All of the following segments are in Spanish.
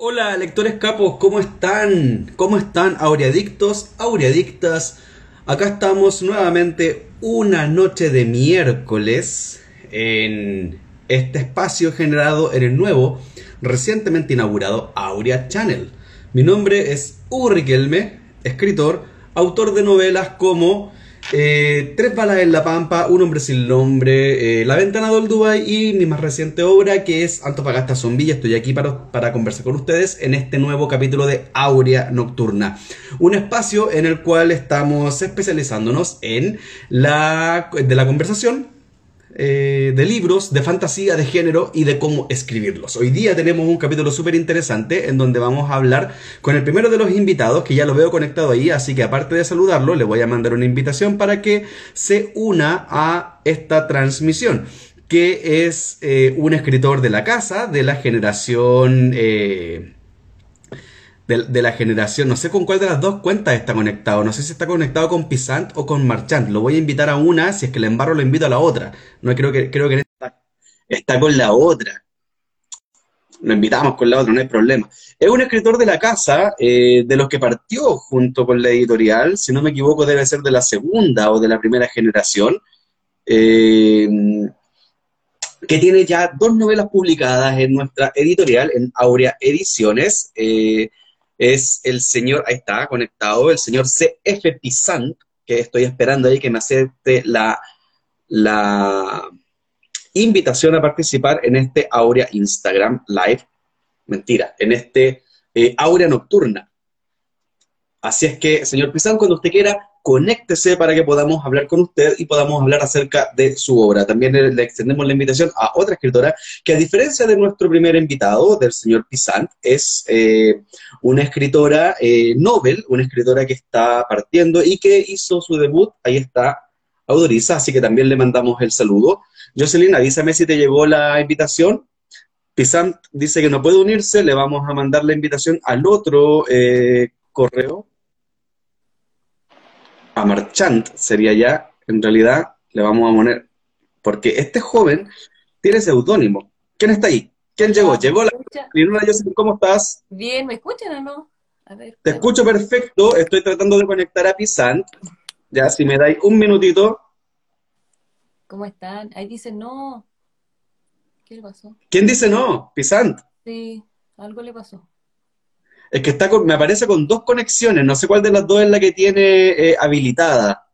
Hola lectores capos, ¿cómo están? ¿Cómo están aureadictos, aureadictas? Acá estamos nuevamente una noche de miércoles en este espacio generado en el nuevo, recientemente inaugurado Aurea Channel. Mi nombre es Hugo Riquelme, escritor, autor de novelas como eh, Tres balas en la pampa, Un hombre sin nombre, eh, La ventana del Dubai y mi más reciente obra que es Antofagasta Zombie. Estoy aquí para, para conversar con ustedes en este nuevo capítulo de Aurea Nocturna. Un espacio en el cual estamos especializándonos en la, de la conversación eh, de libros, de fantasía, de género y de cómo escribirlos. Hoy día tenemos un capítulo súper interesante en donde vamos a hablar con el primero de los invitados, que ya lo veo conectado ahí, así que aparte de saludarlo, le voy a mandar una invitación para que se una a esta transmisión que es eh, un escritor de la casa, de la generación... Eh, de, la generación. No sé con cuál de las dos cuentas está conectado. No sé si está conectado con Pisant o con Marchand. Lo voy a invitar a una, si es que le embarro lo invito a la otra. No creo que, creo que está, con la otra. Lo invitamos con la otra, no hay problema. Es un escritor de la casa, eh, de los que partió junto con la editorial, si no me equivoco debe ser de la segunda o de la primera generación, eh, que tiene ya dos novelas publicadas en nuestra editorial, en Aurea Ediciones. Eh, es el señor, ahí está, conectado, el señor CF Pisant, que estoy esperando ahí que me acepte la, la invitación a participar en este Aurea Instagram Live. Mentira, en este eh, Aurea Nocturna. Así es que, señor Pisant, cuando usted quiera, conéctese para que podamos hablar con usted y podamos hablar acerca de su obra. También le, extendemos la invitación a otra escritora que a diferencia de nuestro primer invitado, del señor Pisant, es eh, una escritora eh, Nobel, una escritora que está partiendo y que hizo su debut, ahí está, Audoriza, así que también le mandamos el saludo. Jocelyn, avísame si te llegó la invitación. Pisant dice que no puede unirse, le vamos a mandar la invitación al otro eh, correo a Marchant sería ya, en realidad, le vamos a poner, porque este joven tiene seudónimo. ¿Quién está ahí? ¿Quién llegó? Llegó la ¿cómo estás? Bien, ¿me escuchan o no? A ver, Te escucho perfecto, estoy tratando de conectar a Pisant. Ya, si me dais un minutito. ¿Cómo están? Ahí dice no. ¿Qué le pasó? ¿Quién dice no? Pisant. Sí, algo le pasó. Es que está me aparece con dos conexiones, no sé cuál de las dos es la que tiene eh, habilitada.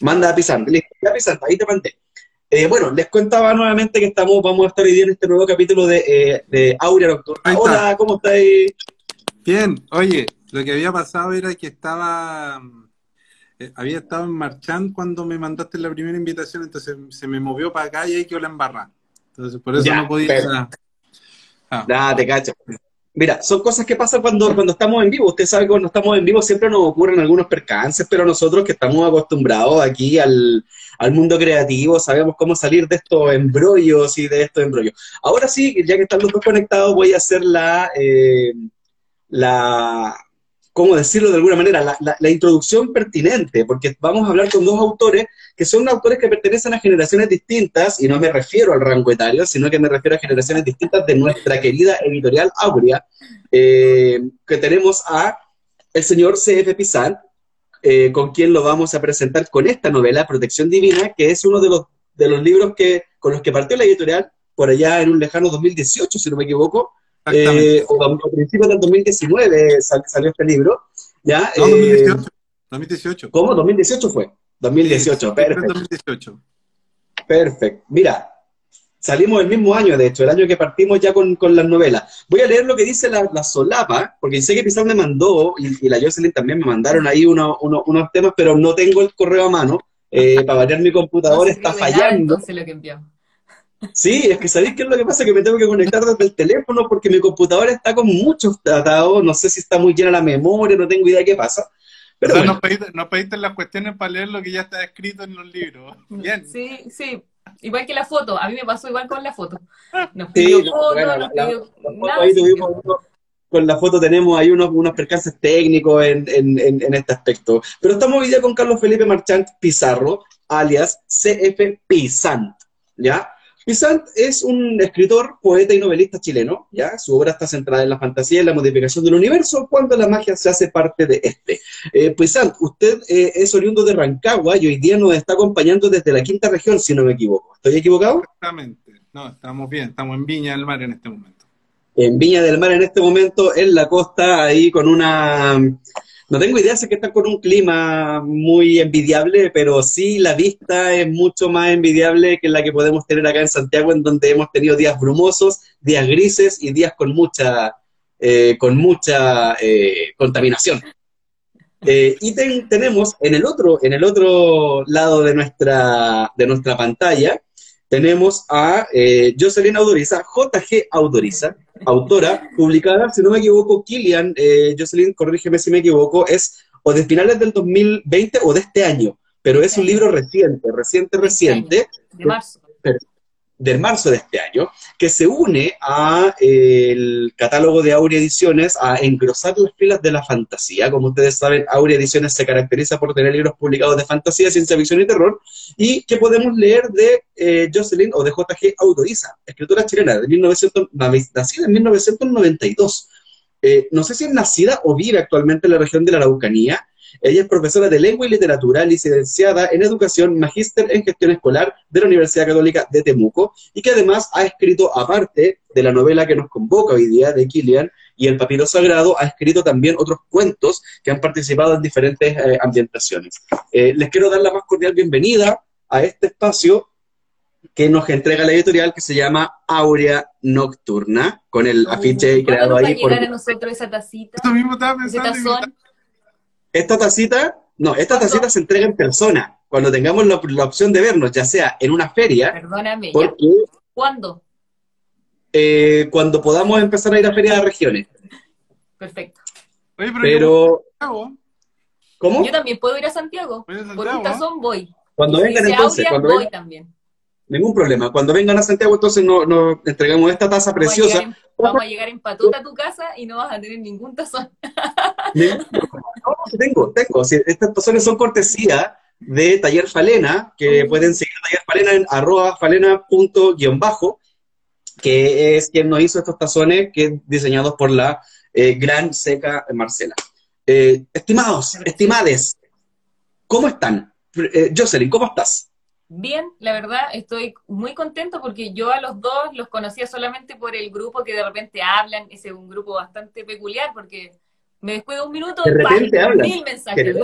Manda a Pisante, listo, ya Pisante, ahí te mandé. Eh, bueno, les contaba nuevamente que estamos, vamos a estar hoy día en este nuevo capítulo de, eh, de Aurea Nocturna. Hola, ¿cómo estáis? Bien, oye, lo que había pasado era que estaba, había estado en Marchand cuando me mandaste la primera invitación, entonces se me movió para acá y ahí quedó la embarrada. Entonces, por eso no podía... Ah. te cacho. Mira, son cosas que pasan cuando, cuando estamos en vivo. Usted sabe que cuando estamos en vivo siempre nos ocurren algunos percances, pero nosotros que estamos acostumbrados aquí al, mundo creativo sabemos cómo salir de estos embrollos y de estos embrollos. Ahora sí, ya que están los dos conectados, voy a hacer la, eh, la, ¿cómo decirlo de alguna manera? La, la, introducción pertinente, porque vamos a hablar con dos autores que son autores que pertenecen a generaciones distintas, y no me refiero al rango etario, sino que me refiero a generaciones distintas de nuestra querida editorial Aurea, eh, que tenemos a el señor C.F. Pizan, eh, con quien lo vamos a presentar con esta novela, Protección Divina, que es uno de los, de los libros que, con los que partió la editorial por allá en un lejano 2018, si no me equivoco, eh, o a principios del 2019 salió este libro. ¿ya? No, 2018. 2018. ¿Cómo? 2018 fue. 2018, perfecto. 2018. Perfecto. Mira, salimos el mismo año, de hecho, el año que partimos ya con, con las novelas. Voy a leer lo que dice la, solapa, porque sé que Pizarro me mandó, y, la Jocelyn también me mandaron ahí uno, unos temas, pero no tengo el correo a mano. Eh, para variar mi computador está fallando. Lo que Sí, es que sabéis qué es lo que pasa, que me tengo que conectar desde el teléfono porque mi computadora está con muchos tratados, no sé si está muy llena la memoria, no tengo idea qué pasa. Pero o nos, pediste, las cuestiones para leer lo que ya está escrito en los libros. Bien. Sí, sí. Igual que la foto, a mí me pasó igual con la foto. Nos pidió sí, con la foto tenemos ahí unos, unos percances técnicos en, en, en, este aspecto. Pero estamos hoy día con Carlos Felipe Marchant Pizarro, alias CF Pisant, ¿ya? Pisant es un escritor, poeta y novelista chileno, ¿ya? Su obra está centrada en la fantasía y la modificación del universo cuando la magia se hace parte de este. Eh, Pisant, usted eh, es oriundo de Rancagua y hoy día nos está acompañando desde la quinta región, si no me equivoco. ¿Estoy equivocado? Exactamente. No, estamos bien, estamos en Viña del Mar en este momento. En Viña del Mar en este momento, en la costa, ahí con una no tengo idea es que están con un clima muy envidiable, pero sí la vista es mucho más envidiable que la que podemos tener acá en Santiago, en donde hemos tenido días brumosos, días grises y días con mucha, eh, con mucha eh, contaminación. Eh, y tenemos en el otro, en el otro lado de nuestra, de nuestra pantalla, tenemos a eh, Jocelyn Autoriza, JG Autoriza, autora, publicada, si no me equivoco, Kilian, eh, Jocelyn, corrígeme si me equivoco, es o de finales del 2020 o de este año, pero es un libro reciente, reciente, reciente. De marzo del marzo de este año, que se une a eh, el catálogo de Aurea Ediciones a engrosar las filas de la fantasía. Como ustedes saben, Aurea Ediciones se caracteriza por tener libros publicados de fantasía, ciencia ficción y terror, y que podemos leer de eh, Jocelyn o de JG Autoriza, escritora chilena de 1900, nacida en 1992. Eh, no sé si es nacida o vive actualmente en la región de la Araucanía, ella es profesora de lengua y literatura, licenciada en educación, magíster en gestión escolar de la Universidad Católica de Temuco y que además ha escrito, aparte de la novela que nos convoca hoy día de Kilian y El Papiro Sagrado, ha escrito también otros cuentos que han participado en diferentes eh, ambientaciones. Eh, les quiero dar la más cordial bienvenida a este espacio que nos entrega la editorial que se llama Aurea Nocturna, con el afiche creado ahí. por... a nosotros esa tacita? Esto mismo estaba pensando. Esta tacita, no, esta tacita se entrega en persona, cuando tengamos la, opción de vernos, ya sea en una feria. Perdóname, ¿cuándo? Eh, cuando podamos empezar a ir a ferias de regiones. Perfecto. pero, ¿Cómo? Yo también puedo ir a Santiago. Por un tazón voy. Cuando vengan entonces, cuando voy también. Ningún problema. Cuando vengan a Santiago, entonces nos no, entregamos esta taza preciosa. vamos a llegar en patuta a tu casa y no vas a tener ningún tazón. No, tengo, tengo. estas tazones son cortesía de Taller Falena, que pueden seguir a Taller Falena en arroba falena punto guion bajo, que es quien nos hizo estos tazones que diseñados por la eh, gran seca Marcela. Eh, estimados, estimades, ¿cómo están? Eh, Jocelyn, ¿cómo estás? Bien, la verdad estoy muy contento porque yo a los dos los conocía solamente por el grupo que de repente hablan, ese es un grupo bastante peculiar porque me descuido un minuto, de repente hablan. mil mensajes,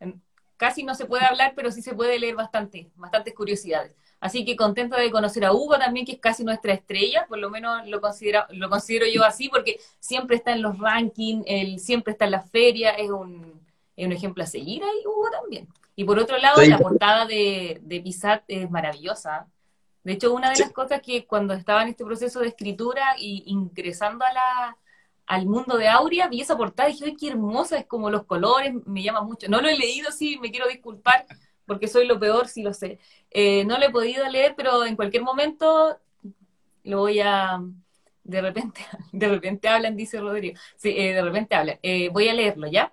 em, Casi no se puede hablar, pero sí se puede leer bastante, bastantes curiosidades. Así que contenta de conocer a Hugo también, que es casi nuestra estrella, por lo menos lo considero, lo considero yo así, porque siempre está en los rankings, él siempre está en la feria, es un, es un ejemplo a seguir ahí, Hugo también. Y por otro lado, la portada de, de Pisat es maravillosa. De hecho, una de las cosas que cuando estaba en este proceso de escritura y ingresando a la, al mundo de Aurea, vi esa portada y dije, ¡ay, qué hermosa! Es como los colores, me llama mucho. No lo he leído, sí, me quiero disculpar, porque soy lo peor, sí lo sé. Eh, no lo he podido leer, pero en cualquier momento lo voy a... De repente, de repente hablan, dice Rodrigo. Sí, eh, de repente hablan. Eh, voy a leerlo, ¿ya?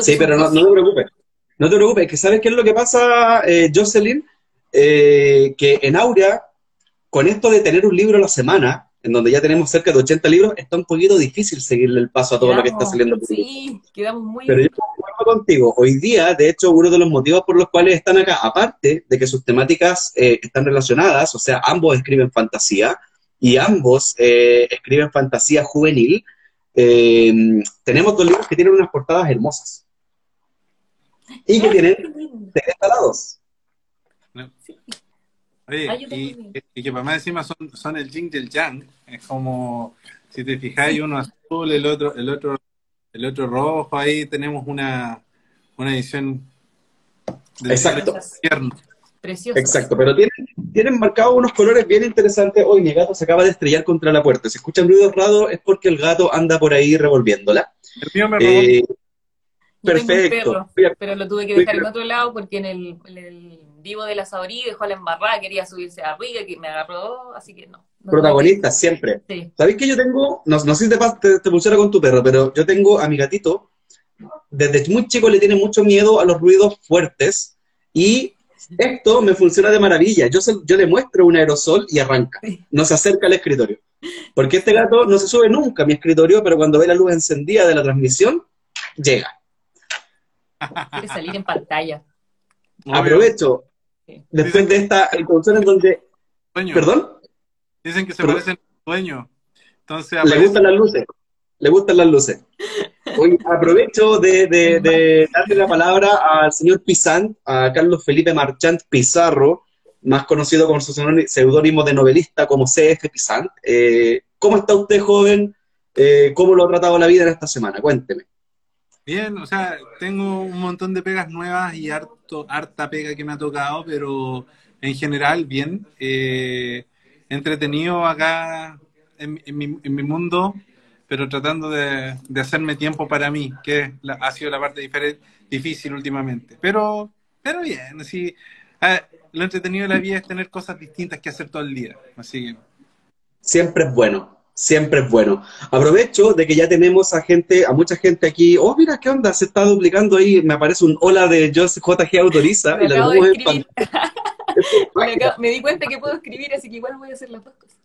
sí, pero no, no te preocupes. No te preocupes, que sabes qué es lo que pasa, eh, Jocelyn, eh, que en Aurea, con esto de tener un libro a la semana, en donde ya tenemos cerca de 80 libros, está un poquito difícil seguirle el paso a todo lo que está saliendo. sí, quedamos muy... Pero yo acuerdo contigo, hoy día, de hecho, uno de los motivos por los cuales están acá, aparte de que sus temáticas eh, están relacionadas, o sea, ambos escriben fantasía y ambos escriben fantasía juvenil, tenemos dos libros que tienen unas portadas hermosas y que tienen tres lados. Oye, y, que para más encima son, son el yin y el yang. Es como, si te fijáis, uno azul, el otro, el otro, el otro rojo, ahí tenemos una, una edición de Exacto. Precioso. Exacto, pero tienen, tienen marcados unos colores bien interesantes. Hoy mi gato se acaba de estrellar contra la puerta. Si escuchan ruidos raros es porque el gato anda por ahí revolviéndola. El mío me eh, Perfecto. pero lo tuve que dejar en otro lado porque en el, vivo de la Saurí dejó a la embarrada, quería subirse arriba, que me agarró, así que no. Protagonista, siempre. Sí. ¿Sabéis que yo tengo, no, no sé si te, te, te con tu perro, pero yo tengo a mi gatito, desde muy chico le tiene mucho miedo a los ruidos fuertes y Esto me funciona de maravilla. Yo, se- yo le muestro un aerosol y arranca. No se acerca al escritorio. Porque este gato no se sube nunca a mi escritorio, pero cuando ve la luz encendida de la transmisión, llega. Quiere salir en pantalla. Obvio. Aprovecho, después de esta introducción en donde... Sueño. ¿Perdón? Dicen que se Perdón. parecen al sueño. Entonces Le aparece- gustan las luces. Le gustan las luces. Oye, aprovecho de, de- de darle la palabra al señor Pizant, a Carlos Felipe Marchant Pizarro, más conocido con su seudónimo de novelista como CF Pizant. Eh, ¿Cómo está usted, joven? Eh, ¿Cómo lo ha tratado la vida en esta semana? Cuénteme. Bien, o sea, tengo un montón de pegas nuevas y harto, harta pega que me ha tocado, pero en general bien. Eh, entretenido acá en, mi, en mi mundo, pero tratando de, de hacerme tiempo para mí, que la- ha sido la parte difícil últimamente. Pero, pero bien, así, ah, lo entretenido de la vida es tener cosas distintas que hacer todo el día. Así Siempre es bueno, siempre es bueno. Aprovecho de que ya tenemos a gente, a mucha gente aquí. Oh, mira, ¿qué onda? Se está duplicando ahí. Me aparece un hola de Joseph JG Autoriza. Me y la en. Me, acabo- me di cuenta que puedo escribir, así que igual voy a hacer las dos cosas.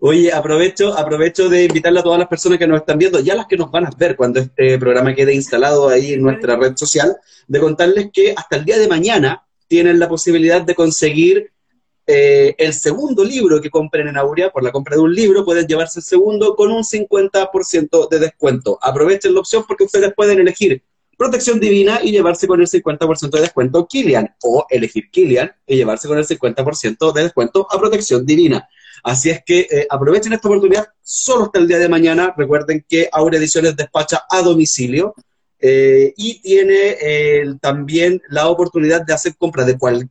Oye, aprovecho, aprovecho de invitarle a todas las personas que nos están viendo, ya las que nos van a ver cuando este programa quede instalado ahí en nuestra red social, de contarles que hasta el día de mañana tienen la posibilidad de conseguir eh, el segundo libro que compren en Aurea, por la compra de un libro, pueden llevarse el segundo con un 50% de descuento. Aprovechen la opción porque ustedes pueden elegir Protección Divina y llevarse con el 50% de descuento Kilian, o elegir Kilian y llevarse con el 50% de descuento a Protección Divina. Así es que eh, aprovechen esta oportunidad solo hasta el día de mañana. Recuerden que Aurea Ediciones despacha a domicilio eh, y tiene también la oportunidad de hacer compra de cualquier,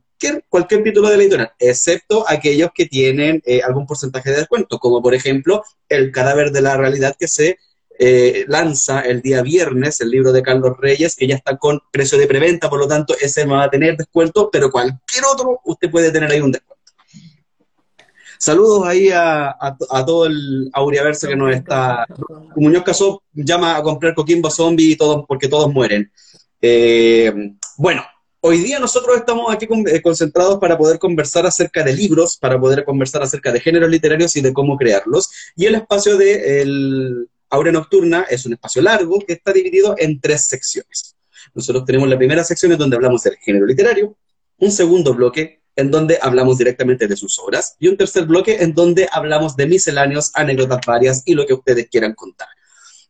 cualquier título de la editorial, excepto aquellos que tienen eh, algún porcentaje de descuento, como por ejemplo El cadáver de la realidad que se eh, lanza el día viernes, el libro de Carlos Reyes, que ya está con precio de preventa, por lo tanto ese no va a tener descuento, pero cualquier otro usted puede tener ahí un descuento. Saludos ahí a, a, todo el Auriaverso que nos está. Muñoz Casó llama a comprar Coquimbo Zombie y todos, porque todos mueren. Eh, bueno, hoy día nosotros estamos aquí eh, concentrados para poder conversar acerca de libros, para poder conversar acerca de géneros literarios y de cómo crearlos. Y el espacio de el Aurea Nocturna es un espacio largo que está dividido en tres secciones. Nosotros tenemos la primera sección en donde hablamos del género literario, un segundo bloque en donde hablamos directamente de sus obras y un tercer bloque en donde hablamos de misceláneos, anécdotas varias y lo que ustedes quieran contar.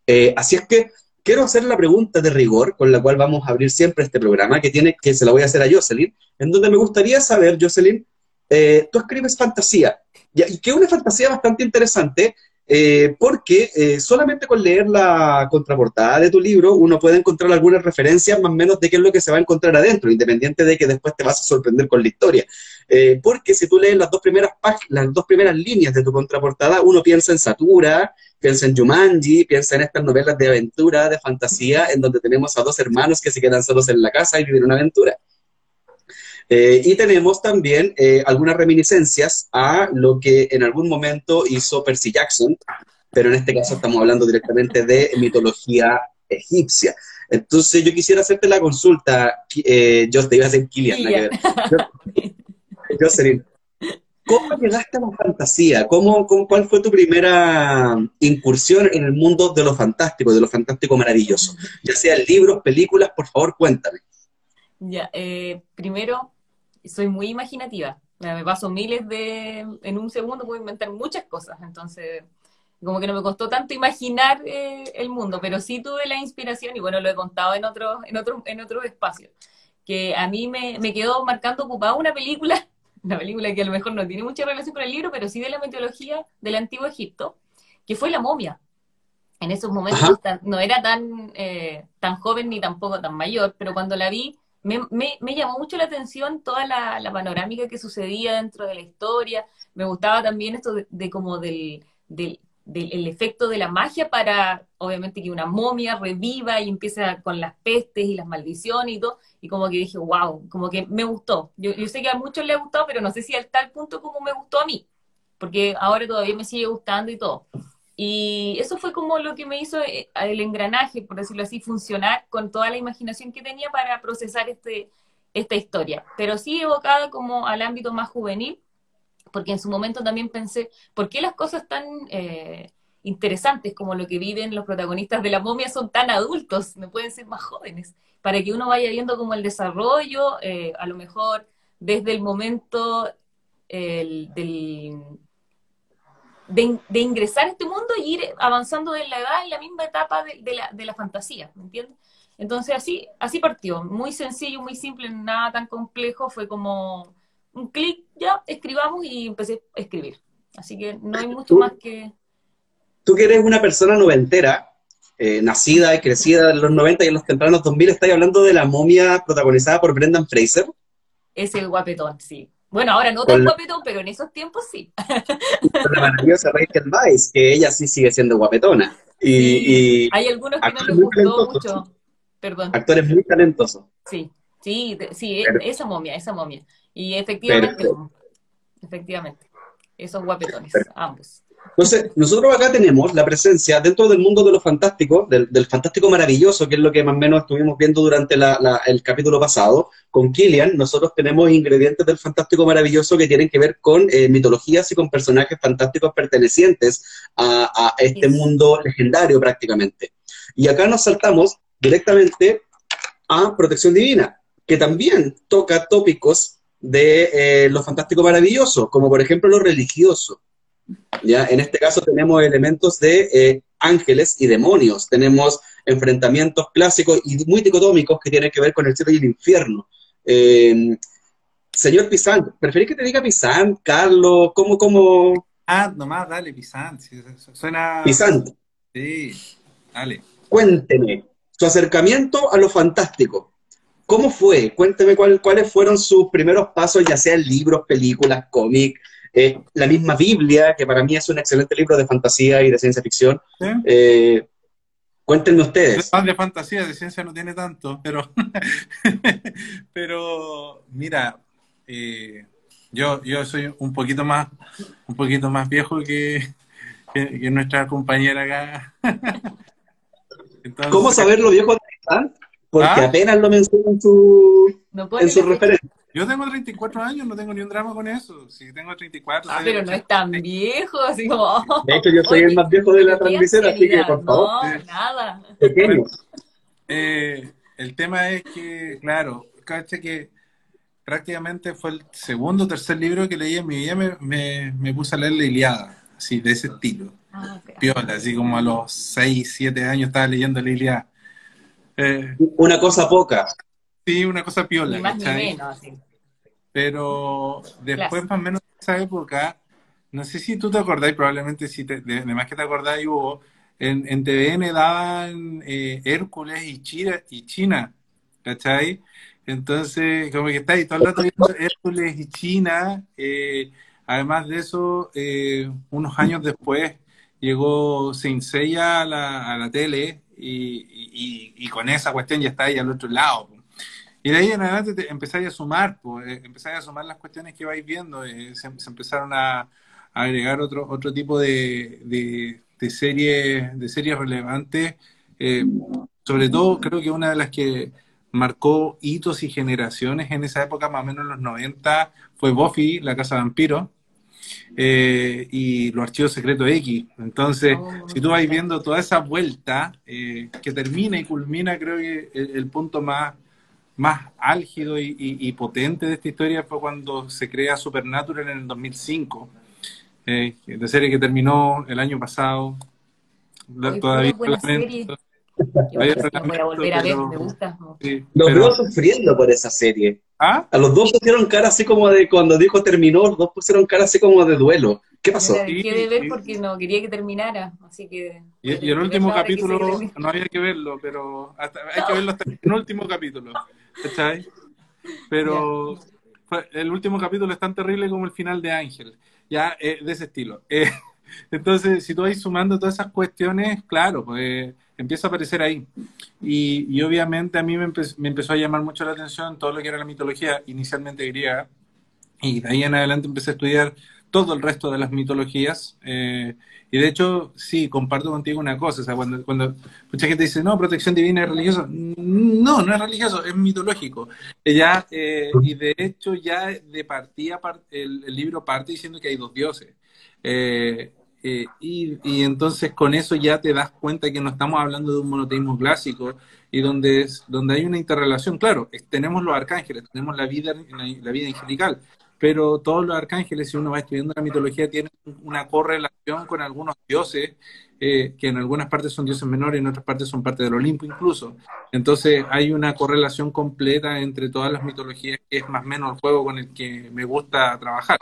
Eh, así es que quiero hacer la pregunta de rigor con la cual vamos a abrir siempre este programa, que, tiene, que se la voy a hacer a Jocelyn, en donde me gustaría saber, Jocelyn, eh, tú escribes fantasía, y, que es una fantasía bastante interesante, eh, porque eh, solamente con leer la contraportada de tu libro uno puede encontrar algunas referencias más o menos de qué es lo que se va a encontrar adentro, independiente de que después te vas a sorprender con la historia. Eh, porque si tú lees las dos primeras pag- las dos primeras líneas de tu contraportada, uno piensa en Satura, piensa en Jumanji, piensa en estas novelas de aventura, de fantasía, en donde tenemos a dos hermanos que se quedan solos en la casa y viven una aventura. Eh, y tenemos también eh, algunas reminiscencias a lo que en algún momento hizo Percy Jackson, pero en este caso estamos hablando directamente de mitología egipcia. Entonces yo quisiera hacerte la consulta, eh, yo te iba a hacer Kilian. Yo- Jocelyn, ¿cómo llegaste a la fantasía? ¿Cómo, cómo, ¿Cuál fue tu primera incursión en el mundo de lo fantástico, de lo fantástico maravilloso? Ya sea libros, películas, por favor, cuéntame. Ya, eh, primero, soy muy imaginativa. Me paso miles de... En un segundo puedo inventar muchas cosas, entonces como que no me costó tanto imaginar eh, el mundo, pero sí tuve la inspiración, y bueno, lo he contado en otros en otro, en otros espacios, que a mí me, me quedó marcando ocupada una película, una película que a lo mejor no tiene mucha relación con el libro, pero sí de la mitología del antiguo Egipto, que fue La momia. En esos momentos Ajá. no era tan, eh, tan joven ni tampoco tan mayor, pero cuando la vi me, me- me llamó mucho la atención toda la, panorámica que sucedía dentro de la historia. Me gustaba también esto de, de como del, del, del el efecto de la magia para, obviamente, que una momia reviva y empieza con las pestes y las maldiciones y todo. Y como que dije, wow, como que me gustó. Yo, yo sé que a muchos les ha gustado, pero no sé si al tal punto como me gustó a mí. Porque ahora todavía me sigue gustando y todo. Y eso fue como lo que me hizo eh, el engranaje, por decirlo así, funcionar con toda la imaginación que tenía para procesar este, esta historia, pero sí evocada como al ámbito más juvenil, porque en su momento también pensé, ¿por qué las cosas tan eh, interesantes como lo que viven los protagonistas de la momia son tan adultos, no pueden ser más jóvenes? Para que uno vaya viendo como el desarrollo, eh, a lo mejor desde el momento del, de, ingresar a este mundo y ir avanzando en la edad en la misma etapa de, la, de la fantasía, ¿me entiendes? Entonces así, así partió, muy sencillo, muy simple, nada tan complejo, fue como un clic, ya, escribamos y empecé a escribir. Así que no hay mucho más que... Tú que eres una persona noventera, eh, nacida y crecida en los 90 y en los tempranos 2000, ¿estás hablando de la momia protagonizada por Brendan Fraser? Ese guapetón, sí. Bueno, ahora no tan guapetón, pero en esos tiempos sí. Con la maravillosa Rachel Weisz, que ella sí sigue siendo guapetona. Y, hay algunos que no les gustó mucho. Perdón. Actores muy talentosos. Sí, sí, sí, esa momia, esa momia. Y efectivamente, efectivamente, esos guapetones, ambos. Entonces, nosotros acá tenemos la presencia dentro del mundo de lo fantástico, del, fantástico maravilloso, que es lo que más o menos estuvimos viendo durante el capítulo pasado, con Killian, nosotros tenemos ingredientes del fantástico maravilloso que tienen que ver con eh, mitologías y con personajes fantásticos pertenecientes a, este mundo legendario prácticamente. Y acá nos saltamos directamente a Protección Divina, que también toca tópicos de eh, lo fantástico maravilloso, como por ejemplo lo religioso. ¿Ya? En este caso tenemos elementos de eh, ángeles y demonios, tenemos enfrentamientos clásicos y muy dicotómicos que tienen que ver con el cielo y el infierno. Eh, señor Pizán, ¿preferís que te diga Pizán, Carlos? ¿Cómo, cómo? Ah, nomás, dale, Pizán. suena... Pizán. Sí, dale. Cuénteme, su acercamiento a lo fantástico. ¿Cómo fue? Cuénteme cuáles fueron sus primeros pasos, ya sean libros, películas, cómics, eh, la misma Biblia, que para mí es un excelente libro de fantasía y de ciencia ficción. Eh, cuéntenme ustedes. de fantasía, de ciencia no tiene tanto, pero, pero mira, eh, yo, yo soy un poquito más, un poquito más viejo que, nuestra compañera acá. ¿Cómo saber lo viejo de Porque ¿Ah? apenas lo menciona en su, en su referencia. Yo tengo 34 años, no tengo ni un drama con eso. Si tengo 34. Ah, pero no es tan viejo, así como. De hecho, yo soy el más viejo de la transmisión, así que por favor. No, nada. eh, el tema es que, claro, caché que prácticamente fue el segundo o tercer libro que leí en mi vida, me, me, puse a leer la Iliada, así, de ese estilo. Ah, Piola, así como a los 6, 7 años estaba leyendo la Iliada. Eh, Una cosa poca. Sí, una cosa piola. Ni más ni menos, Pero después, más o menos de esa época, no sé si tú te acordás, probablemente si te, de, más que te acordás, hubo, en, en TVN daban eh, Hércules y China, y China, ¿cachai? Entonces, como que está ahí todo el rato viendo Hércules y China. Eh, además de eso, eh, unos años después llegó Saint a la, a la tele y, y, y, con esa cuestión ya está ahí al otro lado. Y de ahí en adelante te empezáis a sumar, pues, empezáis a sumar las cuestiones que vais viendo, eh, se, empezaron a, agregar otro, otro tipo de, de, series de series relevantes. Eh, sobre todo, creo que una de las que marcó hitos y generaciones en esa época, más o menos en los 90, fue Buffy, la Casa Vampiro, eh, y los archivos secretos X. Entonces, oh, si tú vas viendo toda esa vuelta que termina y culmina, creo que el punto más más álgido y, potente de esta historia fue cuando se crea Supernatural en el 2005, eh, de serie que terminó el año pasado. todavía buena serie. voy a volver a ver, me gusta. los veo sufriendo por esa serie. ¿Ah? A los dos pusieron cara así como de, cuando dijo terminó, los dos pusieron cara así como de duelo. ¿Qué pasó? dejé de ver porque no quería que terminara, así que... Y, el último capítulo, no había que verlo, pero hasta, hay que verlo hasta el último capítulo. ¿Cachai? Pero el último capítulo es tan terrible como el final de Ángel, ya eh, de ese estilo. Eh, entonces, si tú vas sumando todas esas cuestiones, claro, pues empieza a aparecer ahí. Y, obviamente a mí me, empezó a llamar mucho la atención todo lo que era la mitología, inicialmente griega, y de ahí en adelante empecé a estudiar todo el resto de las mitologías. Eh, y de hecho, sí, comparto contigo una cosa. O sea, cuando, cuando mucha gente dice, no, protección divina es religioso. No, no es religioso, es mitológico. Ya, eh, y de hecho, ya de partida, el, el, libro parte diciendo que hay dos dioses. Eh, eh, y, y, entonces con eso ya te das cuenta que no estamos hablando de un monoteísmo clásico y donde, es, donde hay una interrelación. Claro, tenemos los arcángeles, tenemos la vida, la vida angelical, pero todos los arcángeles, si uno va estudiando la mitología, tienen una correlación con algunos dioses, eh, que en algunas partes son dioses menores en otras partes son parte del Olimpo incluso. Entonces hay una correlación completa entre todas las mitologías, que es más o menos el juego con el que me gusta trabajar.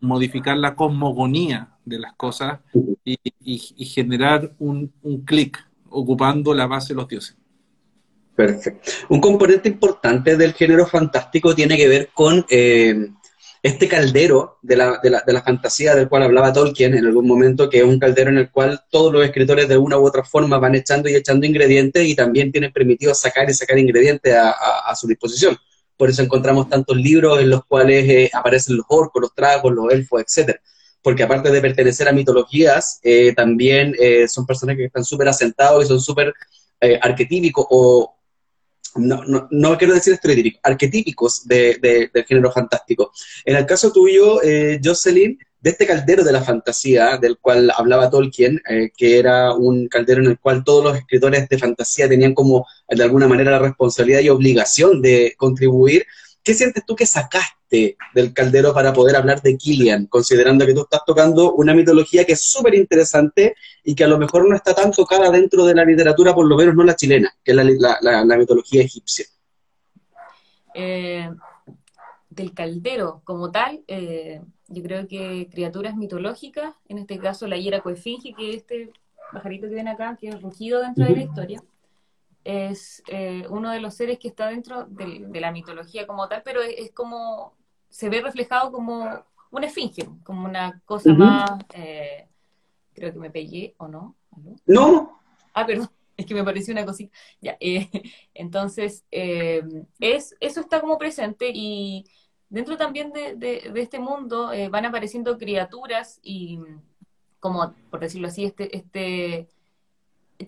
Modificar la cosmogonía de las cosas y, generar un, un clic ocupando la base de los dioses. Perfecto. Un componente importante del género fantástico tiene que ver con eh, este caldero de la, de, la, de la, fantasía del cual hablaba Tolkien en algún momento, que es un caldero en el cual todos los escritores de una u otra forma van echando y echando ingredientes y también tienen permitido sacar y sacar ingredientes a, a, su disposición. Por eso encontramos tantos libros en los cuales eh, aparecen los orcos, los tragos, los elfos, etcétera porque aparte de pertenecer a mitologías, eh, también eh, son personas que están súper asentados y son súper eh, arquetípicos o, no, no, no, quiero decir estereotípicos, arquetípicos de, de, del género fantástico. En el caso tuyo, eh, Jocelyn, de este caldero de la fantasía del cual hablaba Tolkien, eh, que era un caldero en el cual todos los escritores de fantasía tenían como de alguna manera la responsabilidad y obligación de contribuir, ¿qué sientes tú que sacaste del caldero para poder hablar de Killian, considerando que tú estás tocando una mitología que es súper interesante y que a lo mejor no está tan tocada dentro de la literatura, por lo menos no la chilena, que es la, la, la mitología egipcia? Eh, del caldero como tal, eh, yo creo que criaturas mitológicas, en este caso la hiera coefinge, que este pajarito que ven acá, que es rugido dentro de la historia, es eh, uno de los seres que está dentro de, de la mitología como tal, pero es, es, como, se ve reflejado como una esfinge, como una cosa uh -huh. más, eh, creo que me pegué o no. No. Ah, perdón, es que me pareció una cosita. Ya, eh, entonces, eh, es, eso está como presente y dentro también de, de, de este mundo eh, van apareciendo criaturas y como, por decirlo así, este, este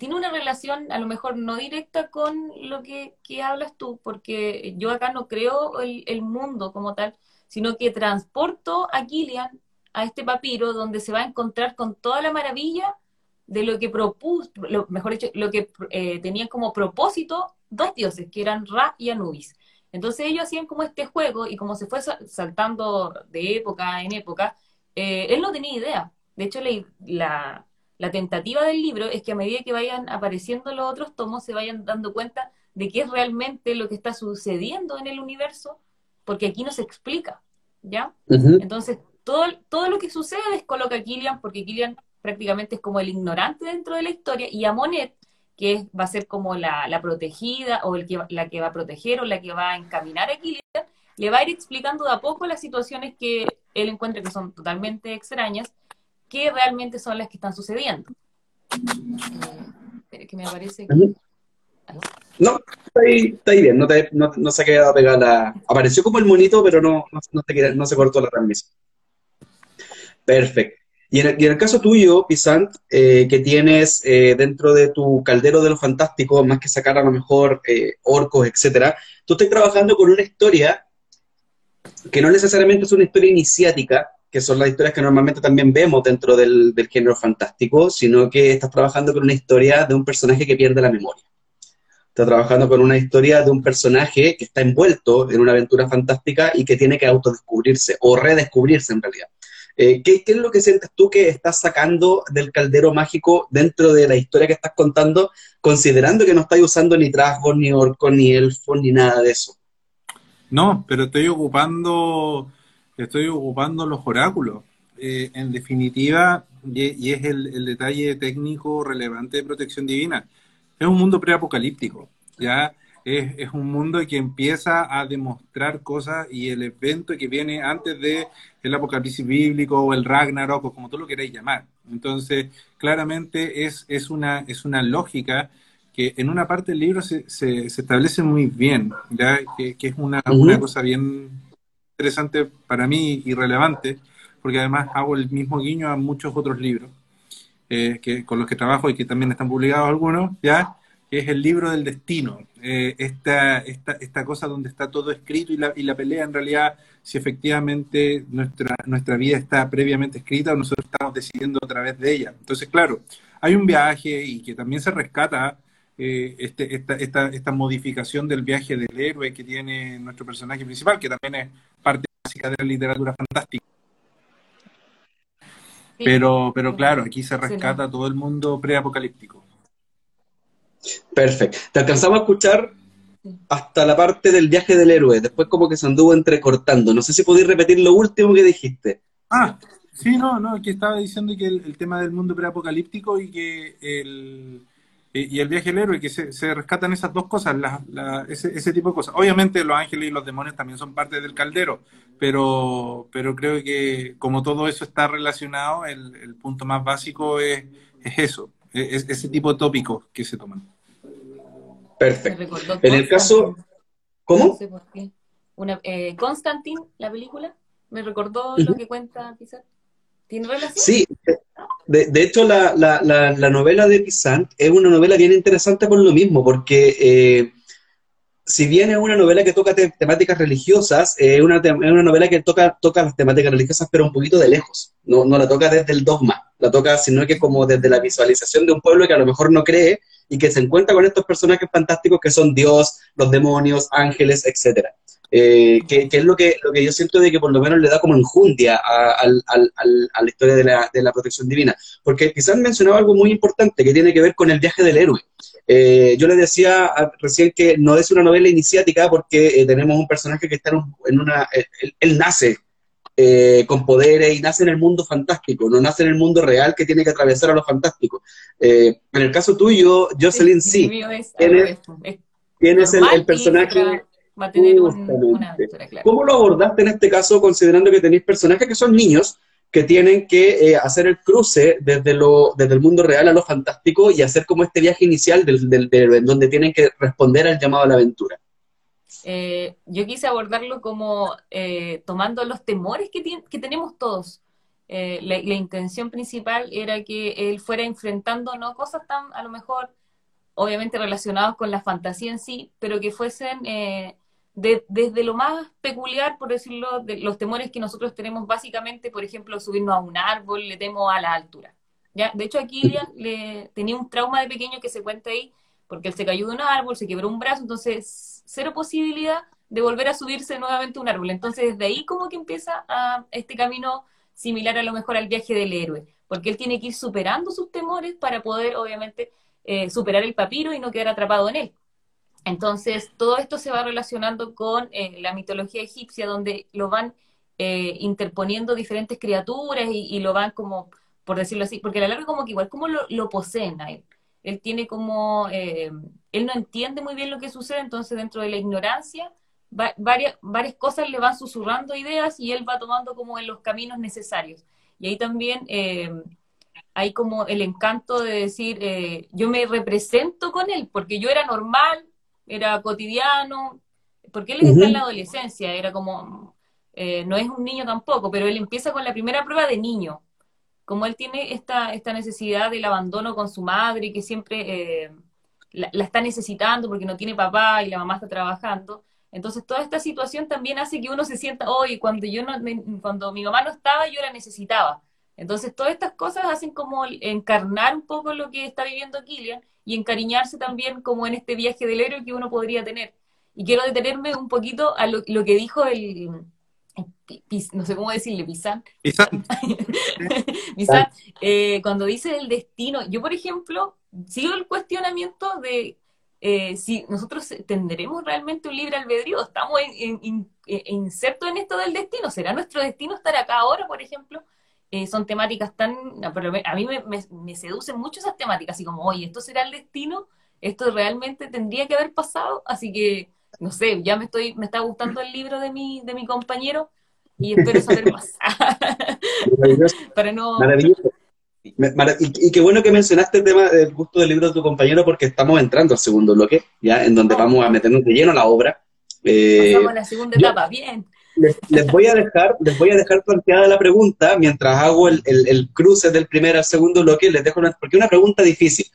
tiene una relación a lo mejor no directa con lo que, que hablas tú, porque yo acá no creo el, el, mundo como tal, sino que transporto a Killian a este papiro donde se va a encontrar con toda la maravilla de lo que propuso, lo, mejor dicho, lo que eh, tenían como propósito dos dioses, que eran Ra y Anubis. Entonces ellos hacían como este juego y como se fue saltando de época en época, eh, él no tenía idea. De hecho, la, la la tentativa del libro es que a medida que vayan apareciendo los otros tomos se vayan dando cuenta de qué es realmente lo que está sucediendo en el universo, porque aquí no se explica, ¿ya? Uh -huh. Entonces, todo, todo lo que sucede descoloca a Killian, porque Killian prácticamente es como el ignorante dentro de la historia, y a Monet, que es, va a ser como la, la protegida, o el que, la que va a proteger, o la que va a encaminar a Killian, le va a ir explicando de a poco las situaciones que él encuentra que son totalmente extrañas, qué realmente son las que están sucediendo. Eh, que me aparece aquí. No, está ahí, está ahí bien, no, te, se ha quedado pegada. Apareció como el monito, pero no, no, no, se cortó la transmisión. Perfecto. Y en, el, caso tuyo, Pisant, eh, que tienes eh, dentro de tu caldero de los fantásticos, más que sacar a lo mejor eh, orcos, etcétera, tú estás trabajando con una historia que no necesariamente es una historia iniciática, que son las historias que normalmente también vemos dentro del, del, género fantástico, sino que estás trabajando con una historia de un personaje que pierde la memoria. Estás trabajando con una historia de un personaje que está envuelto en una aventura fantástica y que tiene que autodescubrirse o redescubrirse en realidad. Eh, ¿qué, ¿qué, es lo que sientes tú que estás sacando del caldero mágico dentro de la historia que estás contando, considerando que no estás usando ni trasgos, ni orcos, ni elfos, ni nada de eso? No, pero estoy ocupando estoy ocupando los oráculos. Eh, en definitiva, y, y es el, el, detalle técnico relevante de protección divina, es un mundo preapocalíptico, ¿ya? Es, es, un mundo que empieza a demostrar cosas y el evento que viene antes de el apocalipsis bíblico o el Ragnarok o como tú lo queráis llamar. Entonces, claramente es, es, una, es una lógica que en una parte del libro se, se, se establece muy bien, ¿ya? Que, que es una, uh -huh. una cosa bien interesante para mí y relevante, porque además hago el mismo guiño a muchos otros libros eh, que, con los que trabajo y que también están publicados algunos, ¿ya? Que es el libro del destino. Eh, esta, esta, esta cosa donde está todo escrito y la, y la pelea en realidad si efectivamente nuestra, nuestra vida está previamente escrita o nosotros estamos decidiendo a través de ella. Entonces, claro, hay un viaje y que también se rescata eh, este, esta, esta, esta modificación del viaje del héroe que tiene nuestro personaje principal, que también es parte básica de la literatura fantástica. Pero, pero claro, aquí se rescata todo el mundo preapocalíptico. Perfecto. Te alcanzamos a escuchar hasta la parte del viaje del héroe. Después como que se anduvo entrecortando. No sé si podéis repetir lo último que dijiste. Ah, sí, no, no, que estaba diciendo que el tema del mundo preapocalíptico y que el, y el viaje del héroe, que se, rescatan esas dos cosas, ese, tipo de cosas. Obviamente los ángeles y los demonios también son parte del caldero, pero, pero creo que como todo eso está relacionado, el, punto más básico es, eso, es, ese tipo de tópicos que se toman. Perfecto. En el caso... ¿Cómo? No sé por qué. Una, eh, Constantine, la película, me recordó lo que cuenta Pizarro. ¿Tiene relación? Sí, de, de hecho la, la, la, novela de Pizant es una novela bien interesante por lo mismo, porque eh, si bien es una novela que toca temáticas religiosas, es una, una, novela que toca, toca las temáticas religiosas pero un poquito de lejos, no, no la toca desde el dogma, la toca sino que como desde la visualización de un pueblo que a lo mejor no cree y que se encuentra con estos personajes fantásticos que son Dios, los demonios, ángeles, etcétera. Eh, que, es lo que, lo que yo siento de que por lo menos le da como enjundia a, la historia de la, protección divina. Porque quizás mencionaba algo muy importante que tiene que ver con el viaje del héroe. Eh, yo le decía recién que no es una novela iniciática porque eh, tenemos un personaje que está en, una... Él, nace con poderes y nace en el mundo fantástico, no nace en el mundo real que tiene que atravesar a lo fantástico. en el caso tuyo, Jocelyn, sí. tienes, el, personaje va a tener una aventura, claro. ¿Cómo lo abordaste en este caso, considerando que tenéis personajes que son niños, que tienen que eh, hacer el cruce desde, lo, desde el mundo real a lo fantástico y hacer como este viaje inicial del, del, en donde tienen que responder al llamado a la aventura? Eh, yo quise abordarlo como eh, tomando los temores que, que tenemos todos. La, la, intención principal era que él fuera enfrentando no cosas tan, a lo mejor, obviamente relacionadas con la fantasía en sí, pero que fuesen desde lo más peculiar, por decirlo, de los temores que nosotros tenemos básicamente, por ejemplo, subirnos a un árbol, le temo a la altura. ¿ya? De hecho, aquí le tenía un trauma de pequeño que se cuenta ahí, porque él se cayó de un árbol, se quebró un brazo, entonces cero posibilidad de volver a subirse nuevamente a un árbol. Entonces, desde ahí como que empieza a, este camino similar a lo mejor al viaje del héroe, porque él tiene que ir superando sus temores para poder, obviamente, eh, superar el papiro y no quedar atrapado en él. Entonces, todo esto se va relacionando con eh, la mitología egipcia, donde lo van eh, interponiendo diferentes criaturas y, lo van como, por decirlo así, porque a la larga como que igual, como lo, poseen a él. Él tiene como, eh, él no entiende muy bien lo que sucede, entonces dentro de la ignorancia, varias, varias cosas le van susurrando ideas y él va tomando como en los caminos necesarios. Y ahí también hay como el encanto de decir, yo me represento con él, porque yo era normal, era cotidiano, porque él está en la adolescencia, era como, eh, no es un niño tampoco, pero él empieza con la primera prueba de niño. Como él tiene esta, esta necesidad del abandono con su madre, que siempre eh, la, está necesitando porque no tiene papá y la mamá está trabajando. Entonces toda esta situación también hace que uno se sienta, oye, cuando yo no, cuando mi mamá no estaba, yo la necesitaba. Entonces todas estas cosas hacen como encarnar un poco lo que está viviendo Killian y encariñarse también como en este viaje del héroe que uno podría tener. Y quiero detenerme un poquito a lo, que dijo el, no sé cómo decirle, Pizán. Pizán. Eh, cuando dice el destino, yo por ejemplo, sigo el cuestionamiento de eh, si nosotros tendremos realmente un libre albedrío, estamos insertos en esto del destino, ¿será nuestro destino estar acá ahora, por ejemplo? Eh, son temáticas tan, pero a mí me, seducen mucho esas temáticas, así como, oye, esto será el destino, esto realmente tendría que haber pasado, así que, no sé, ya me estoy, me está gustando el libro de mi, de mi compañero y espero saber más. Para no... Maravilloso. Y, qué bueno que mencionaste el tema del gusto del libro de tu compañero porque estamos entrando al segundo bloque, ya en donde vamos a meternos de lleno la obra. Eh, Pasamos a la segunda etapa, bien. Les, voy a dejar, les voy a dejar planteada la pregunta mientras hago el, cruce del primer al segundo bloque. Les dejo una, porque una pregunta difícil.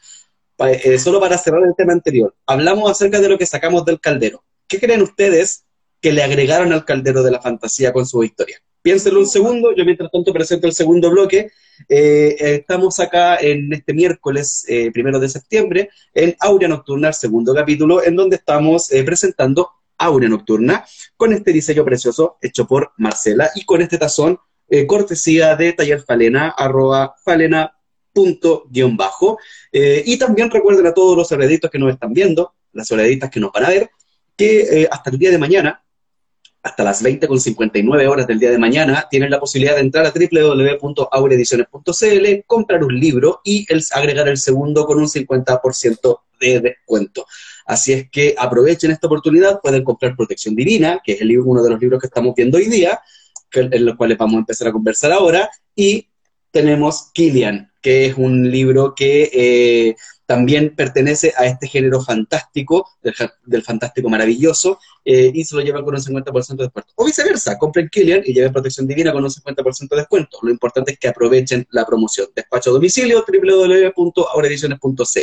Eh, solo para cerrar el tema anterior. Hablamos acerca de lo que sacamos del caldero. ¿Qué creen ustedes que le agregaron al caldero de la fantasía con su historia? Piénsenlo un segundo, yo mientras tanto presento el segundo bloque. Eh, estamos acá en este miércoles eh, primero de septiembre en Aurea Nocturna, el segundo capítulo, en donde estamos eh, presentando Aurea Nocturna con este diseño precioso hecho por Marcela y con este tazón cortesía de Taller Falena, arroba falena punto guion bajo. y también recuerden a todos los hereditores que nos están viendo, las heredistas que nos van a ver, que hasta el día de mañana hasta las 20 con 59 horas del día de mañana, tienen la posibilidad de entrar a www.aurediciones.cl, comprar un libro y el, agregar el segundo con un 50% de descuento. Así es que aprovechen esta oportunidad, pueden comprar Protección Divina, que es el, uno de los libros que estamos viendo hoy día, en los cuales vamos a empezar a conversar ahora, y tenemos Killian, que es un libro que eh, también pertenece a este género fantástico, del, fantástico maravilloso, eh, y se lo llevan con un 50% de descuento. O viceversa, compren Killian y lleven Protección Divina con un 50% de descuento. Lo importante es que aprovechen la promoción. Despacho a domicilio, www.aurediciones.cl.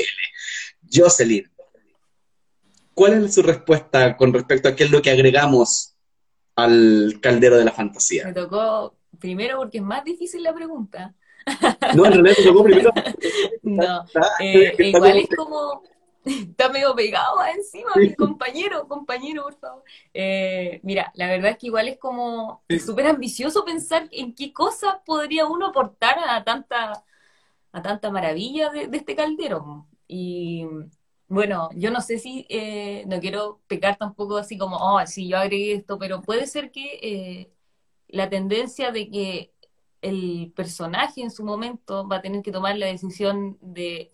Jocelyn, ¿cuál es su respuesta con respecto a qué es lo que agregamos al caldero de la fantasía? Me tocó primero porque es más difícil la pregunta. No, en realidad tocó primero. No, eh, igual es como. Está medio pegado encima, mi compañero, compañero, por favor. Eh, mira, la verdad es que igual es como súper ambicioso pensar en qué cosas podría uno aportar a tanta, a tanta maravilla de, este caldero. Y bueno, yo no sé si, eh, no quiero pecar tampoco así como, oh, sí, yo agregué esto, pero puede ser que la tendencia de que el personaje en su momento va a tener que tomar la decisión de,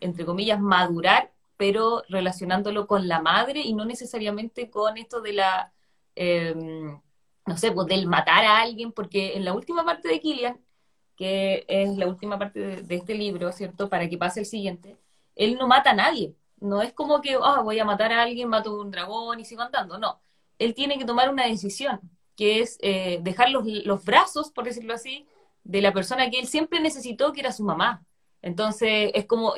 entre comillas, madurar, pero relacionándolo con la madre y no necesariamente con esto de la, em, no sé, pues del matar a alguien, porque en la última parte de Killian, que es la última parte de, este libro, ¿cierto? Para que pase el siguiente, él no mata a nadie. No es como que, ah, voy a matar a alguien, mato a un dragón y sigo andando. No, él tiene que tomar una decisión que es eh, dejar los, los, brazos, por decirlo así, de la persona que él siempre necesitó, que era su mamá. Entonces, es como,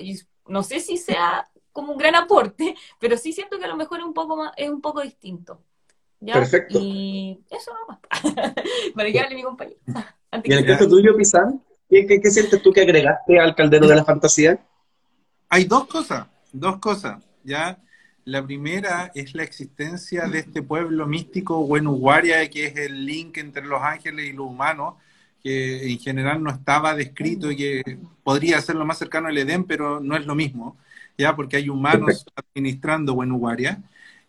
no sé si sea como un gran aporte, pero sí siento que a lo mejor es un poco, más, es un poco distinto. Perfecto. Y eso nomás, para que hable mi compañero. ¿Y en el caso tuyo, Pisan? ¿Qué, qué, sientes tú que agregaste al caldero de la fantasía? Hay dos cosas, dos cosas, ¿ya? La primera es la existencia de este pueblo místico Wenuwaria, que es el link entre los ángeles y los humanos, que en general no estaba descrito y que podría ser lo más cercano al Edén, pero no es lo mismo, ya porque hay humanos administrando Wenuwaria.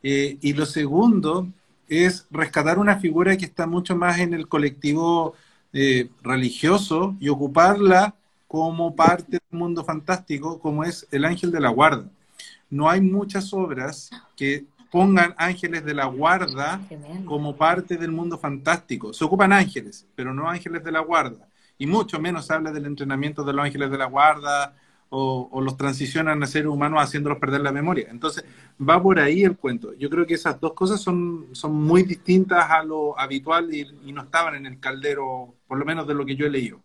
Eh, y lo segundo es rescatar una figura que está mucho más en el colectivo eh, religioso y ocuparla como parte del mundo fantástico, como es el ángel de la guarda no hay muchas obras que pongan ángeles de la guarda como parte del mundo fantástico. Se ocupan ángeles, pero no ángeles de la guarda. Y mucho menos habla del entrenamiento de los ángeles de la guarda o, los transicionan a seres humanos haciéndolos perder la memoria. Entonces, va por ahí el cuento. Yo creo que esas dos cosas son, son muy distintas a lo habitual y, y no estaban en el caldero, por lo menos de lo que yo he leído.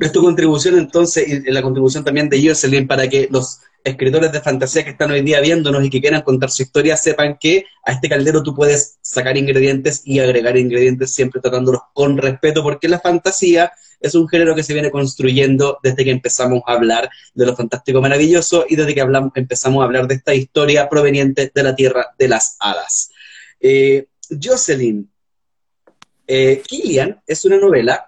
Es tu contribución entonces, y la contribución también de Jocelyn, para que los escritores de fantasía que están hoy día viéndonos y que quieran contar su historia sepan que a este caldero tú puedes sacar ingredientes y agregar ingredientes siempre tratándolos con respeto, porque la fantasía es un género que se viene construyendo desde que empezamos a hablar de lo fantástico maravilloso y desde que hablamos, empezamos a hablar de esta historia proveniente de la tierra de las hadas. Eh, Jocelyn, eh, Killian es una novela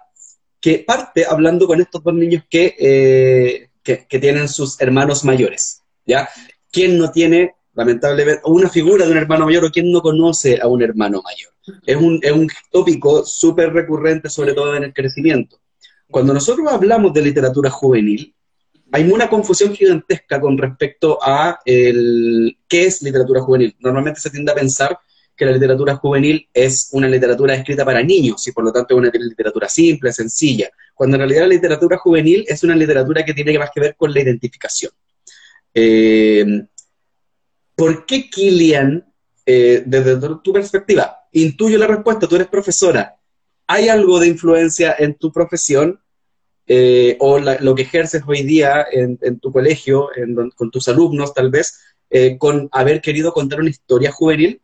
que parte hablando con estos dos niños que eh, que, tienen sus hermanos mayores, ¿ya? ¿Quién no tiene, lamentablemente, una figura de un hermano mayor o quién no conoce a un hermano mayor? Es un, es un tópico súper recurrente, sobre todo en el crecimiento. Cuando nosotros hablamos de literatura juvenil, hay una confusión gigantesca con respecto a el, qué es literatura juvenil. Normalmente se tiende a pensar que la literatura juvenil es una literatura escrita para niños y por lo tanto es una literatura simple, sencilla cuando en realidad la literatura juvenil es una literatura que tiene más que ver con la identificación. Eh, ¿Por qué Killian, eh, desde tu perspectiva, intuyo la respuesta, tú eres profesora. ¿Hay algo de influencia en tu profesión eh, o lo que ejerces hoy día en, tu colegio, con tus alumnos tal vez, con haber querido contar una historia juvenil?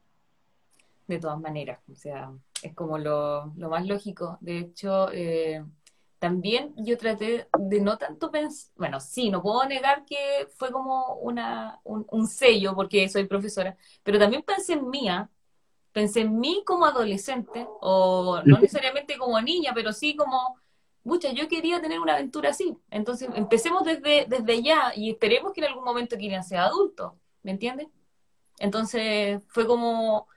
De todas maneras, o sea, es como lo, más lógico. De hecho, eh, también yo traté de no tanto pensar, bueno, sí, no puedo negar que fue como una, un, sello porque soy profesora, pero también pensé en mía, pensé en mí como adolescente, o no necesariamente como niña, pero sí como, mucha, yo quería tener una aventura así. Entonces, empecemos desde, desde ya y esperemos que en algún momento quieran ser adultos, ¿me entiendes? Entonces, fue como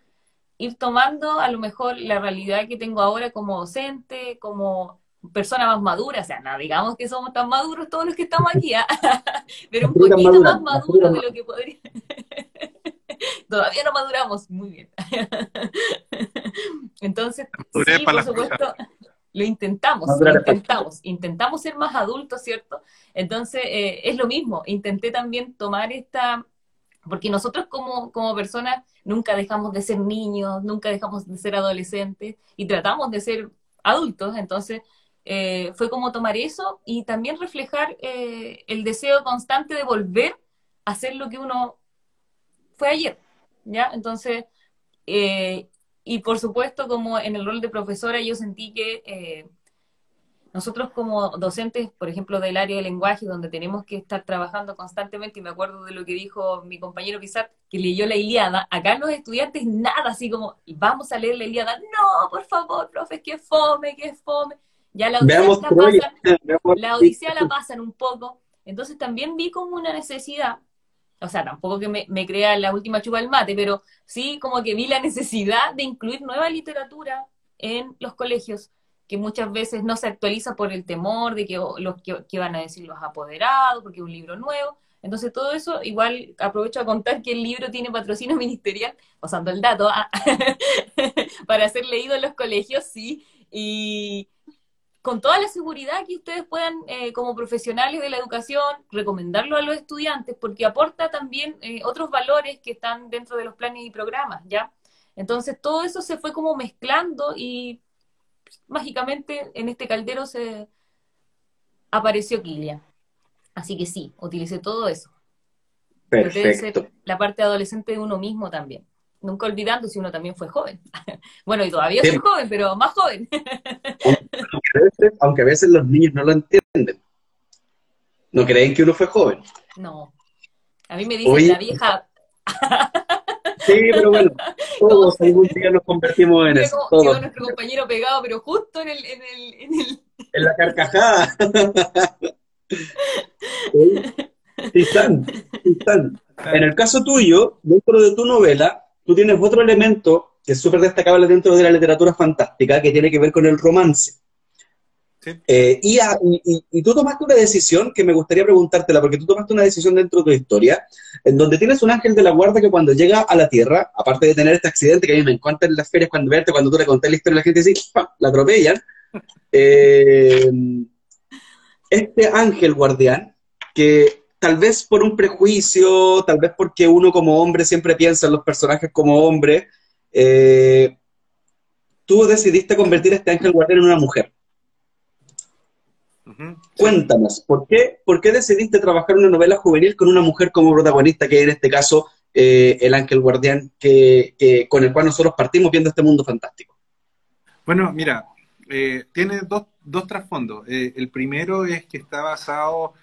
ir tomando a lo mejor la realidad que tengo ahora como docente, como persona más madura, o sea, no digamos que somos tan maduros todos los que estamos aquí, ¿ah? pero un poquito más maduros de lo que podría. Todavía no maduramos, muy bien. Entonces, sí, por supuesto, lo intentamos, lo intentamos, intentamos ser más adultos, ¿cierto? Entonces, eh, es lo mismo, intenté también tomar esta, porque nosotros como, como personas nunca dejamos de ser niños, nunca dejamos de ser adolescentes y tratamos de ser adultos, entonces eh, fue como tomar eso y también reflejar eh, el deseo constante de volver a ser lo que uno fue ayer, ¿ya? Entonces, eh, y por supuesto, como en el rol de profesora, yo sentí que nosotros como docentes, por ejemplo, del área de lenguaje, donde tenemos que estar trabajando constantemente, y me acuerdo de lo que dijo mi compañero Pizar, que leyó la Iliada, acá los estudiantes nada, así como, vamos a leer la Iliada, no, por favor, profe, que fome, que fome, ya la odisea, la, pasan, un poco. Entonces también vi como una necesidad, o sea, tampoco que me, crea la última chupa del mate, pero sí como que vi la necesidad de incluir nueva literatura en los colegios, que muchas veces no se actualiza por el temor de que los que, van a decir los apoderados, porque es un libro nuevo. Entonces todo eso, igual aprovecho a contar que el libro tiene patrocinio ministerial, pasando el dato, ah, para ser leído en los colegios, sí, y, con toda la seguridad que ustedes puedan, eh, como profesionales de la educación, recomendarlo a los estudiantes, porque aporta también eh, otros valores que están dentro de los planes y programas, ¿ya? Entonces, todo eso se fue como mezclando y mágicamente en este caldero se apareció Kilia. Así que sí, utilicé todo eso. Perfecto. la parte adolescente de uno mismo también nunca olvidando si uno también fue joven. bueno, y todavía soy joven, pero más joven. aunque, a veces, los niños no lo entienden. No creen que uno fue joven. No. A mí me dicen la vieja. sí, pero bueno, todos algún día nos convertimos en eso. Todos. nuestro compañero pegado, pero justo en el. En, el, en, el... en la carcajada. Titán, Titán. En el caso tuyo, dentro de tu novela, tú tienes otro elemento que es súper destacable dentro de la literatura fantástica, que tiene que ver con el romance. Eh, y, tú tomaste una decisión que me gustaría preguntártela, porque tú tomaste una decisión dentro de tu historia, en donde tienes un ángel de la guarda que cuando llega a la Tierra, aparte de tener este accidente que a mí me encanta en las ferias cuando verte, cuando tú le conté la historia, la gente dice, la atropellan. Eh, este ángel guardián, que tal vez por un prejuicio, tal vez porque uno como hombre siempre piensa en los personajes como hombre, eh, tú decidiste convertir a este ángel guardián en una mujer. Cuéntanos, ¿por qué, ¿por qué decidiste trabajar una novela juvenil con una mujer como protagonista, que en este caso eh, el ángel guardián que, con el cual nosotros partimos viendo este mundo fantástico? Bueno, mira, eh, tiene dos, dos trasfondos. el primero es que está basado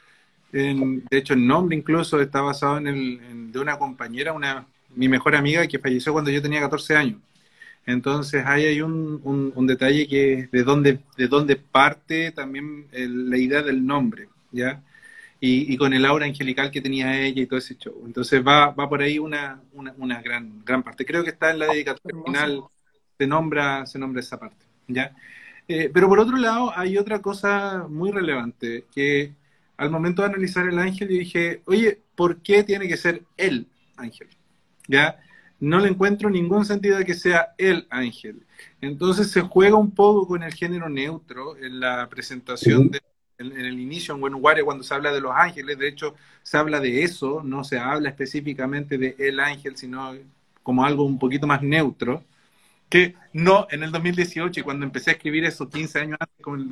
de hecho, el nombre incluso está basado en el de una compañera, una mi mejor amiga que falleció cuando yo tenía 14 años. Entonces ahí hay un, un, detalle que de dónde, de dónde parte también la idea del nombre, ¿ya? Y, y, con el aura angelical que tenía ella y todo ese show. Entonces va, va por ahí una, una, una gran, gran parte. Creo que está en la dedicatoria final, se nombra, se nombra esa parte, ¿ya? Eh, pero por otro lado hay otra cosa muy relevante, que al momento de analizar el ángel, yo dije, oye, ¿por qué tiene que ser el ángel? ¿Ya? No le encuentro ningún sentido de que sea el ángel. Entonces se juega un poco con el género neutro en la presentación, de, en, el inicio, en Wenuware, cuando se habla de los ángeles. De hecho, se habla de eso, no se habla específicamente de el ángel, sino como algo un poquito más neutro. Que no, en el 2018, y cuando empecé a escribir eso 15 años antes, como en el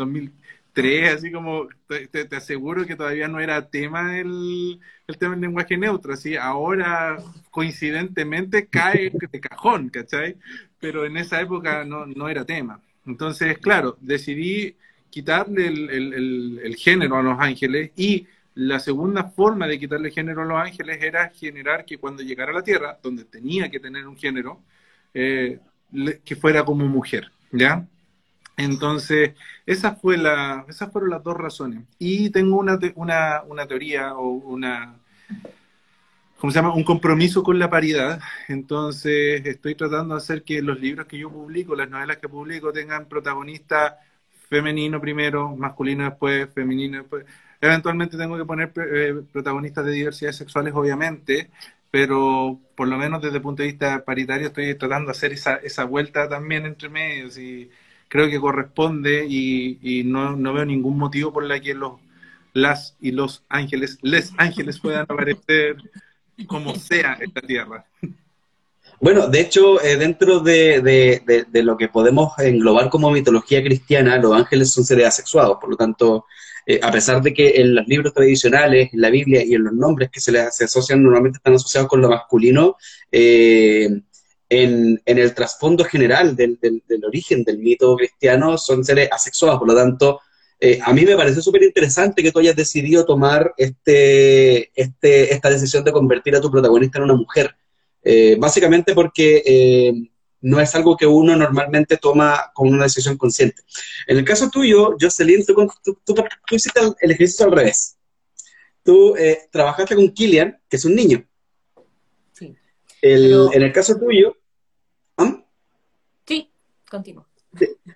2003, así como te, aseguro que todavía no era tema el, el tema del lenguaje neutro, así ahora coincidentemente cae de cajón, ¿cachai? Pero en esa época no, no era tema. Entonces, claro, decidí quitarle el, el, género a Los Ángeles y la segunda forma de quitarle género a Los Ángeles era generar que cuando llegara a la Tierra, donde tenía que tener un género, eh, que fuera como mujer, ¿ya? Entonces, esa fue la, esas fueron las dos razones. Y tengo una, una, una teoría o una, ¿cómo se llama? Un compromiso con la paridad. Entonces, estoy tratando de hacer que los libros que yo publico, las novelas que publico, tengan protagonista femenino primero, masculino después, femenino después. Eventualmente tengo que poner eh, protagonistas de diversidades sexuales, obviamente, pero por lo menos desde el punto de vista paritario estoy tratando de hacer esa, esa vuelta también entre medios y creo que corresponde y, no, no, veo ningún motivo por la que los las y los ángeles, les ángeles puedan aparecer como sea esta tierra. Bueno, de hecho, eh, dentro de, lo que podemos englobar como mitología cristiana, los ángeles son seres asexuados, por lo tanto, eh, a pesar de que en los libros tradicionales, en la Biblia y en los nombres que se les asocian normalmente están asociados con lo masculino, eh, en, en, el trasfondo general del, del, origen del mito cristiano son seres asexuados, por lo tanto, eh, a mí me parece súper interesante que tú hayas decidido tomar este, este, esta decisión de convertir a tu protagonista en una mujer, eh, básicamente porque eh, no es algo que uno normalmente toma con una decisión consciente. En el caso tuyo, Jocelyn, tú, tú, hiciste el ejercicio al revés. Tú trabajaste con Killian, que es un niño. Sí. En el caso tuyo... ¿ah? Sí, continúo.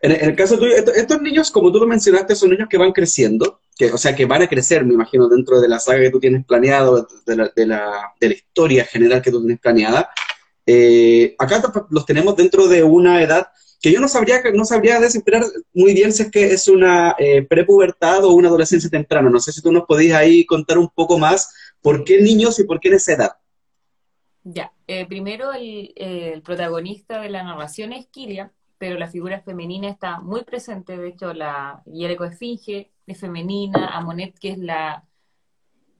En, el caso tuyo, estos, niños, como tú lo mencionaste, son niños que van creciendo, que, o sea, que van a crecer, me imagino, dentro de la saga que tú tienes planeado, de la, de la, de la historia general que tú tienes planeada. Eh, acá los tenemos dentro de una edad que yo no sabría, no sabría descifrar muy bien si es que es una eh, prepubertad o una adolescencia temprana. No sé si tú nos podías ahí contar un poco más por qué niños y por qué en esa edad. Ya, eh, primero el, el, protagonista de la narración es Kilian, pero la figura femenina está muy presente, de hecho la Hierco Esfinge es femenina, Amonet que es la...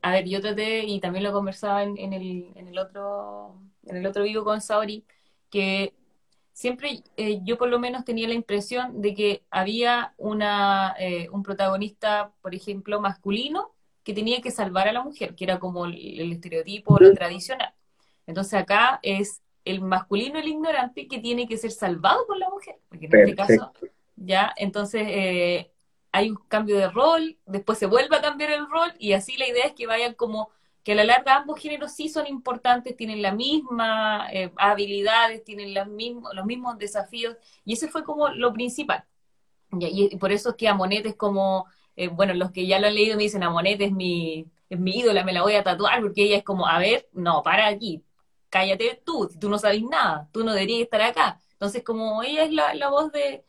A ver, yo traté, y también lo conversaba en, en, el, en, el, otro en el otro vivo con Saori, que siempre eh, yo por lo menos tenía la impresión de que había una, eh, un protagonista, por ejemplo, masculino, que tenía que salvar a la mujer, que era como el, estereotipo, lo tradicional. Entonces acá es el masculino, el ignorante, que tiene que ser salvado por la mujer. Porque en este caso, ya, entonces eh, hay un cambio de rol, después se vuelve a cambiar el rol, y así la idea es que vayan como que a la larga ambos géneros sí son importantes, tienen la misma eh, habilidades, tienen los mismos, los mismos desafíos, y ese fue como lo principal. Y, por eso es que Amonet es como, eh, bueno, los que ya lo han leído me dicen, Amonet es mi, es mi ídola, me la voy a tatuar, porque ella es como, a ver, no, para aquí, cállate tú, tú no sabes nada, tú no deberías estar acá. Entonces, como ella es la, voz de,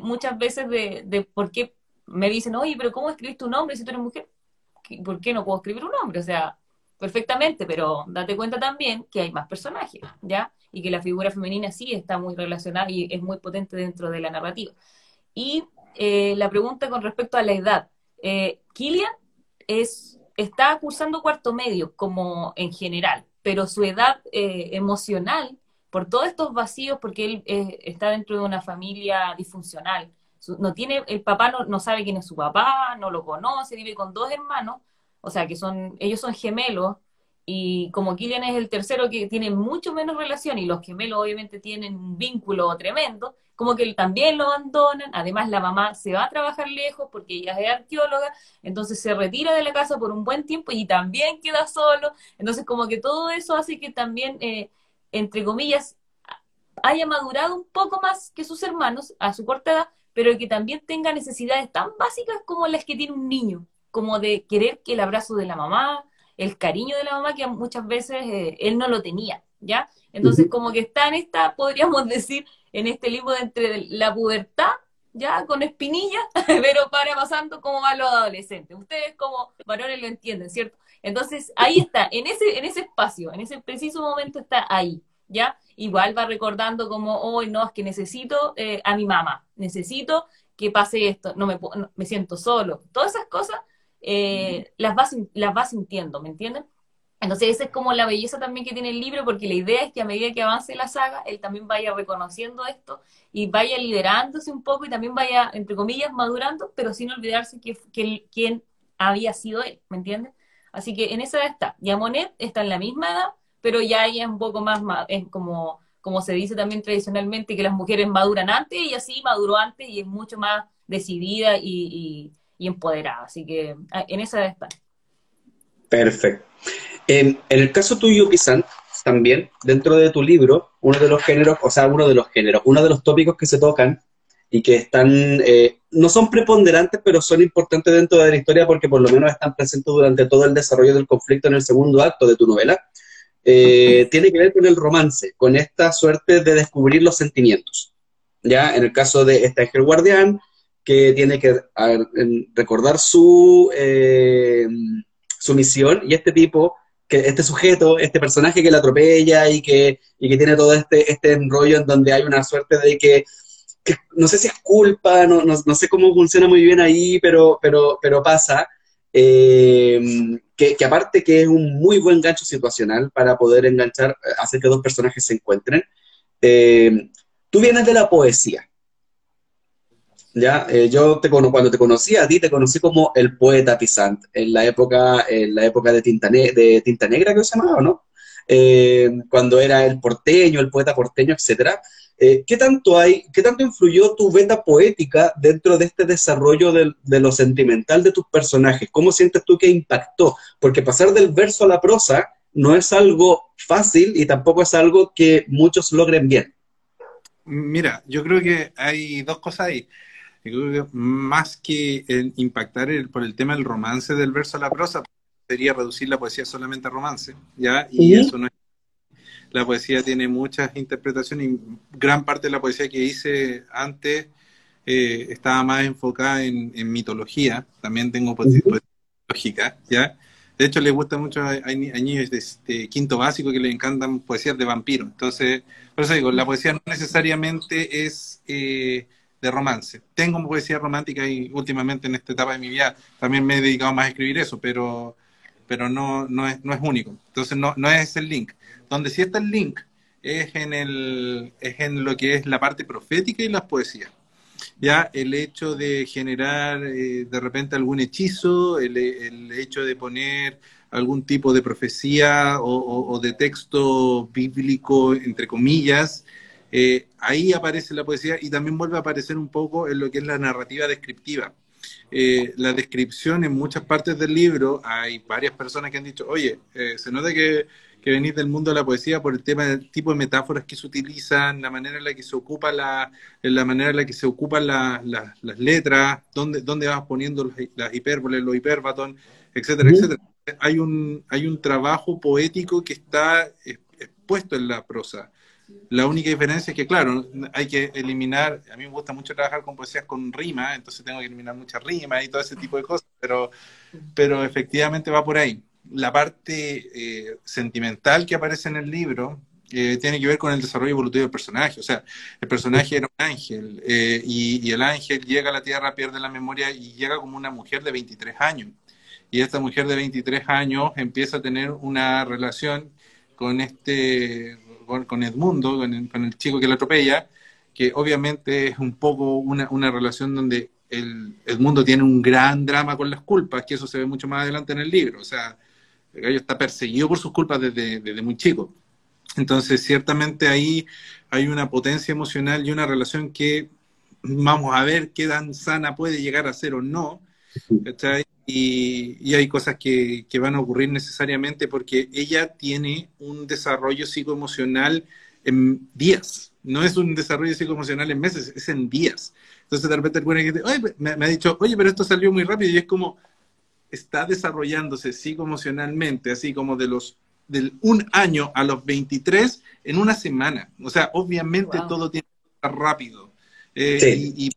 muchas veces de, por qué me dicen, oye, pero ¿cómo escribes tu nombre si tú eres mujer? ¿Por qué no puedo escribir un nombre? O sea, perfectamente, pero date cuenta también que hay más personajes, ¿ya? Y que la figura femenina sí está muy relacionada y es muy potente dentro de la narrativa. Y eh, la pregunta con respecto a la edad. Eh, Killian es, está cursando cuarto medio, como en general, pero su edad eh, emocional, por todos estos vacíos, porque él eh, está dentro de una familia disfuncional, no tiene, el papá no, sabe quién es su papá, no lo conoce, vive con dos hermanos, o sea que son, ellos son gemelos, y como Killian es el tercero que tiene mucho menos relación, y los gemelos obviamente tienen un vínculo tremendo, como que también lo abandonan, además la mamá se va a trabajar lejos porque ella es arqueóloga, entonces se retira de la casa por un buen tiempo y también queda solo, entonces como que todo eso hace que también, eh, entre comillas, haya madurado un poco más que sus hermanos a su corta edad, pero que también tenga necesidades tan básicas como las que tiene un niño, como de querer que el abrazo de la mamá, el cariño de la mamá, que muchas veces eh, él no lo tenía, ¿ya? Entonces, como que está en esta, podríamos decir, en este libro de entre la pubertad, ya con espinilla, pero para pasando como va los adolescentes. Ustedes como varones lo entienden, ¿cierto? Entonces, ahí está, en ese, en ese espacio, en ese preciso momento está ahí, ¿ya? igual va recordando como, hoy no, es que necesito eh, a mi mamá, necesito que pase esto, no me, me siento solo. Todas esas cosas eh, las, va, las va sintiendo, ¿me entienden? Entonces esa es como la belleza también que tiene el libro, porque la idea es que a medida que avance la saga, él también vaya reconociendo esto y vaya liderándose un poco y también vaya, entre comillas, madurando, pero sin olvidarse que, que quién había sido él, ¿me entiendes? Así que en esa edad está. Y Monet está en la misma edad, pero ya ella es un poco más, es como, como se dice también tradicionalmente, que las mujeres maduran antes y así maduró antes y es mucho más decidida y, empoderada. Así que ah, en esa edad está. Perfecto. en el caso tuyo, Pisan, también, dentro de tu libro, uno de los géneros, o sea, uno de los géneros, uno de los tópicos que se tocan y que están, eh, no son preponderantes, pero son importantes dentro de la historia porque por lo menos están presentes durante todo el desarrollo del conflicto en el segundo acto de tu novela, eh, tiene que ver con el romance, con esta suerte de descubrir los sentimientos. Ya, en el caso de este ángel guardián, que tiene que recordar su, eh, su misión, y este tipo, que este sujeto, este personaje que la atropella y que, y que tiene todo este, este enrollo en donde hay una suerte de que no sé si es culpa, no, no, sé cómo funciona muy bien ahí, pero, pero, pero pasa. Eh, que, aparte que es un muy buen gancho situacional para poder enganchar, eh, hacer que dos personajes se encuentren. Tú vienes de la poesía. Ya, yo te, cuando te conocí a ti, te conocí como el poeta Pisant, en la época, en la época de Tinta, Negra, que se llamaba, ¿no? cuando era el porteño, el poeta porteño, etcétera. Eh, ¿Qué tanto hay, qué tanto influyó tu beta poética dentro de este desarrollo de, lo sentimental de tus personajes? ¿Cómo sientes tú que impactó? Porque pasar del verso a la prosa no es algo fácil y tampoco es algo que muchos logren bien. Mira, yo creo que hay dos cosas ahí. Más que impactar por el tema del romance del verso a la prosa, sería reducir la poesía solamente a romance, ¿ya? Y eso no es la poesía tiene muchas interpretaciones y gran parte de la poesía que hice antes eh, estaba más enfocada en, mitología. También tengo poesía, lógica, ¿ya? De hecho, le gusta mucho, hay, niños de, quinto básico que le encantan poesías de vampiros. Entonces, por eso digo, la poesía no necesariamente es eh, de romance. Tengo poesía romántica y últimamente en esta etapa de mi vida también me he dedicado más a escribir eso, pero, pero no, no, es, no es único. Entonces, no, no es el link. Donde sí está el link es en, el, es en lo que es la parte profética y las poesías. Ya el hecho de generar eh, de repente algún hechizo, el, hecho de poner algún tipo de profecía o, de texto bíblico, entre comillas, eh, ahí aparece la poesía y también vuelve a aparecer un poco en lo que es la narrativa descriptiva. Eh, la descripción en muchas partes del libro, hay varias personas que han dicho, oye, se nota que que venís del mundo de la poesía por el tema del tipo de metáforas que se utilizan, la manera en la que se ocupa la, la manera en la que se ocupan las letras, dónde, dónde vas poniendo las hipérboles, los hiperbatón, etcétera, etcétera. Hay un, hay un trabajo poético que está expuesto en la prosa. La única diferencia es que, claro, hay que eliminar, a mí me gusta mucho trabajar con poesías con rima, entonces tengo que eliminar muchas rimas y todo ese tipo de cosas, pero, pero efectivamente va por ahí la parte eh, sentimental que aparece en el libro eh, tiene que ver con el desarrollo evolutivo del personaje. O sea, el personaje era un ángel eh, y, el ángel llega a la Tierra, pierde la memoria y llega como una mujer de 23 años. Y esta mujer de 23 años empieza a tener una relación con este, con, Edmundo, con el, chico que la atropella, que obviamente es un poco una, una relación donde el Edmundo tiene un gran drama con las culpas, que eso se ve mucho más adelante en el libro. O sea, el gallo está perseguido por sus culpas desde, muy chico. Entonces, ciertamente ahí hay una potencia emocional y una relación que vamos a ver qué tan sana puede llegar a ser o no. Y, y, hay cosas que, que, van a ocurrir necesariamente porque ella tiene un desarrollo psicoemocional en días. No es un desarrollo psicoemocional en meses, es en días. Entonces de repente el me, me, ha dicho, oye, pero esto salió muy rápido y es como, está desarrollándose psicoemocionalmente, así como de los del un año a los 23 en una semana. O sea, obviamente todo tiene que estar rápido. Eh, y,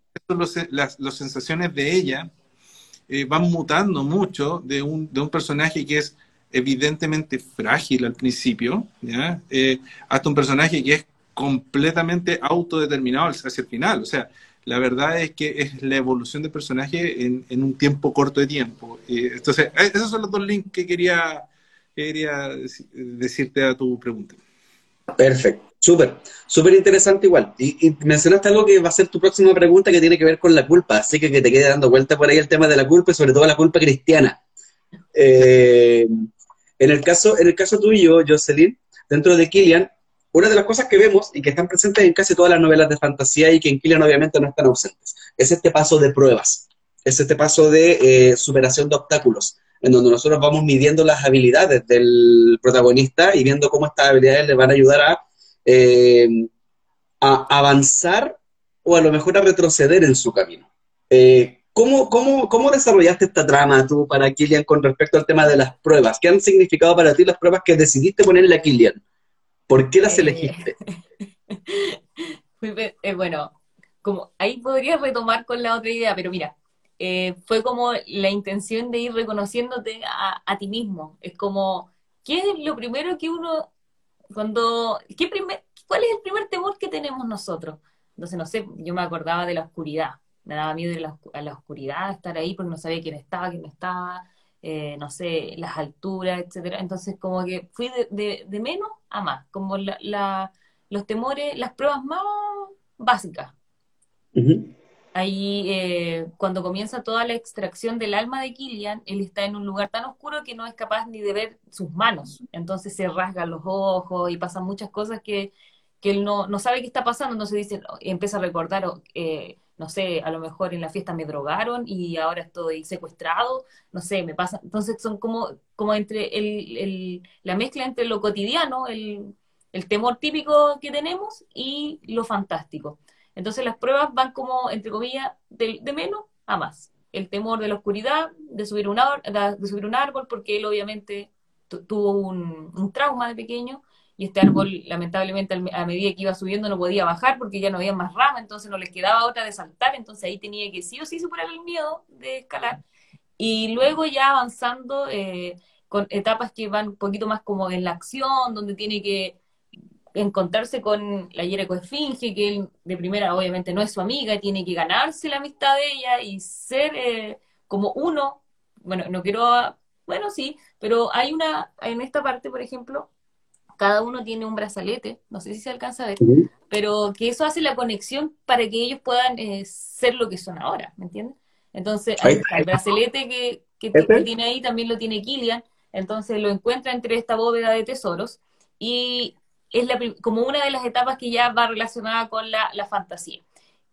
las, sensaciones de ella eh, van mutando mucho de un, de un personaje que es evidentemente frágil al principio. Eh, hasta un personaje que es completamente autodeterminado hacia el final. O sea, la verdad es que es la evolución del personaje en, un tiempo corto de tiempo. entonces, eh, esos son los dos links que quería, quería decirte a tu pregunta. Perfecto, súper, súper interesante igual. Y, mencionaste algo que va a ser tu próxima pregunta que tiene que ver con la culpa, así que que te quede dando vuelta por ahí el tema de la culpa y sobre todo la culpa cristiana. Eh, en, el caso, en el caso tuyo, Jocelyn, dentro de Killian, una de las cosas que vemos y que están presentes en casi todas las novelas de fantasía y que en Killian obviamente no están ausentes, es este paso de pruebas, es este paso de eh, superación de obstáculos, en donde nosotros vamos midiendo las habilidades del protagonista y viendo cómo estas habilidades le van a ayudar a, eh, a avanzar o a lo mejor a retroceder en su camino. Eh, ¿cómo, cómo, cómo, desarrollaste esta trama tú para Killian con respecto al tema de las pruebas? ¿Qué han significado para ti las pruebas que decidiste ponerle a Killian? ¿Por qué las eh, elegiste? bueno, como ahí podría retomar con la otra idea, pero mira, eh, fue como la intención de ir reconociéndote a, ti mismo. Es como, ¿qué es lo primero que uno, cuando, ¿qué primer, cuál es el primer temor que tenemos nosotros? Entonces, no sé, yo me acordaba de la oscuridad, me daba miedo la, a la oscuridad, estar ahí porque no sabía quién estaba, quién no estaba, eh, no sé, las alturas, etcétera. Entonces, como que fui de, de, menos a más, como la, los temores, las pruebas más básicas ahí eh, cuando comienza toda la extracción del alma de Killian, él está en un lugar tan oscuro que no es capaz ni de ver sus manos. Entonces se rasgan los ojos y pasan muchas cosas que, que él no, no, sabe qué está pasando. Entonces dice, empieza a recordar, eh, no sé, a lo mejor en la fiesta me drogaron y ahora estoy secuestrado, no sé, me pasa. Entonces son como, como entre el, la mezcla entre lo cotidiano, el, el temor típico que tenemos y lo fantástico. Entonces las pruebas van como, entre comillas, de, menos a más. El temor de la oscuridad, de subir un, de subir un árbol, porque él obviamente tuvo un, trauma de pequeño y este árbol lamentablemente a medida que iba subiendo no podía bajar porque ya no había más rama, entonces no les quedaba otra de saltar, entonces ahí tenía que sí o sí superar el miedo de escalar. Y luego ya avanzando eh, con etapas que van un poquito más como en la acción, donde tiene que encontrarse con la Esfinge, que él de primera obviamente no es su amiga, tiene que ganarse la amistad de ella y ser eh, como uno, bueno, no quiero, bueno, sí, pero hay una, en esta parte, por ejemplo, cada uno tiene un brazalete, no sé si se alcanza a ver, pero que eso hace la conexión para que ellos puedan eh, ser lo que son ahora, ¿me entiendes? Entonces, el brazalete que, que, ¿Este? tiene ahí también lo tiene Killian, entonces lo encuentra entre esta bóveda de tesoros y es la, como una de las etapas que ya va relacionada con la, fantasía.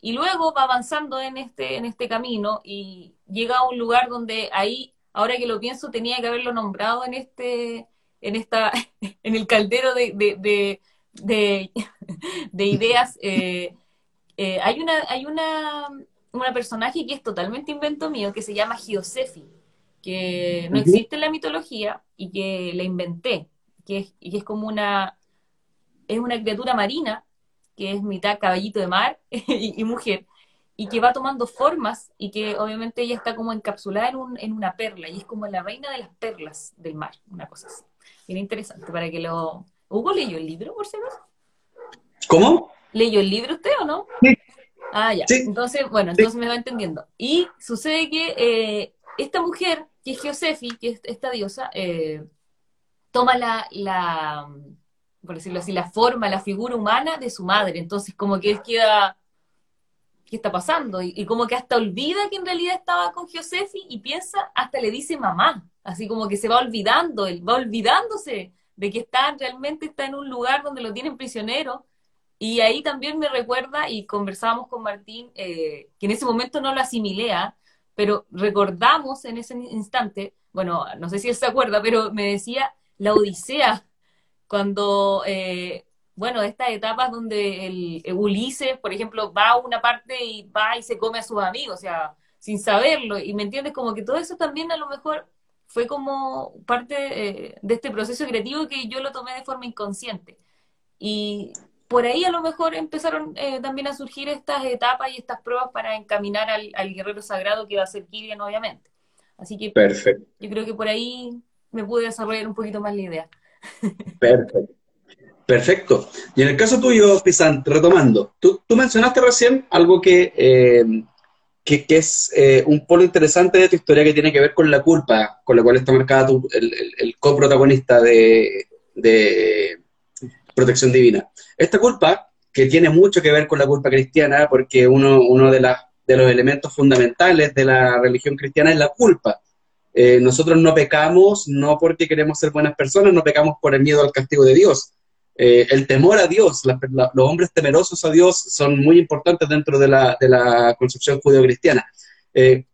Y luego va avanzando en este, en este camino y llega a un lugar donde ahí, ahora que lo pienso, tenía que haberlo nombrado en este, en esta, en el caldero de, de, de, ideas. Eh, eh, hay una, hay una, una personaje que es totalmente invento mío, que se llama Giosefi, que no existe en la mitología y que la inventé, que es, y que es como una, es una criatura marina, que es mitad caballito de mar y, mujer, y que va tomando formas y que obviamente ella está como encapsulada en, un, en una perla, y es como la reina de las perlas del mar, una cosa así. Bien interesante para que lo... ¿Hugo leyó el libro, por si ¿Cómo? ¿Leyó el libro usted o no? Sí. Ah, ya. Entonces, bueno, entonces me va entendiendo. Y sucede que eh, esta mujer, que es Josefi, que es esta diosa, eh, toma la, la, por decirlo así, la forma, la figura humana de su madre. Entonces, como que él queda, ¿qué está pasando? Y, como que hasta olvida que en realidad estaba con Josefi y piensa, hasta le dice mamá. Así como que se va olvidando, él va olvidándose de que está realmente está en un lugar donde lo tienen prisionero. Y ahí también me recuerda, y conversábamos con Martín, eh, que en ese momento no lo asimilé, ¿ah? pero recordamos en ese instante, bueno, no sé si él se acuerda, pero me decía la Odisea cuando, eh, bueno, estas etapas donde el, Ulises, por ejemplo, va a una parte y va y se come a sus amigos, o sea, sin saberlo, y me entiendes, como que todo eso también a lo mejor fue como parte eh, de este proceso creativo que yo lo tomé de forma inconsciente. Y por ahí a lo mejor empezaron eh, también a surgir estas etapas y estas pruebas para encaminar al, guerrero sagrado que va a ser Kirian, obviamente. Así que Perfecto. yo creo que por ahí me pude desarrollar un poquito más la idea. Perfecto. Perfecto. Y en el caso tuyo, Pisan, retomando, tú, mencionaste recién algo que, eh, que, es eh, un polo interesante de tu historia que tiene que ver con la culpa, con la cual está marcada el, coprotagonista de, de Protección Divina. Esta culpa, que tiene mucho que ver con la culpa cristiana, porque uno, uno de, las, de los elementos fundamentales de la religión cristiana es la culpa. Eh, nosotros no pecamos no porque queremos ser buenas personas, no pecamos por el miedo al castigo de Dios. Eh, el temor a Dios, los hombres temerosos a Dios son muy importantes dentro de la, de la concepción judeocristiana. Eh,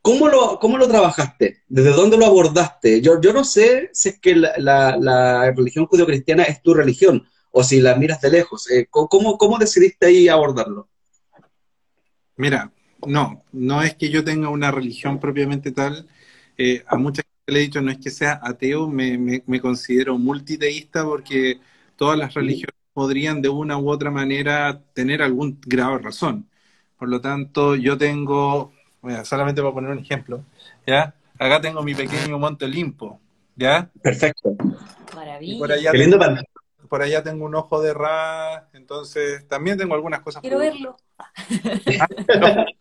¿cómo, lo, ¿Cómo lo trabajaste? ¿Desde dónde lo abordaste? Yo, yo no sé si es que la, religión judeocristiana es tu religión o si la miras de lejos. Eh, ¿cómo, ¿Cómo decidiste ahí abordarlo? Mira, no, no es que yo tenga una religión propiamente tal. a mucha le he dicho, no es que sea ateo, me, considero multiteísta porque todas las religiones podrían de una u otra manera tener algún grado de razón. Por lo tanto, yo tengo, solamente voy a poner un ejemplo, ¿ya? Acá tengo mi pequeño Monte Olimpo, ¿ya? Perfecto. Maravilla. Por allá, tengo, por allá tengo un ojo de Ra, entonces también tengo algunas cosas. Quiero verlo.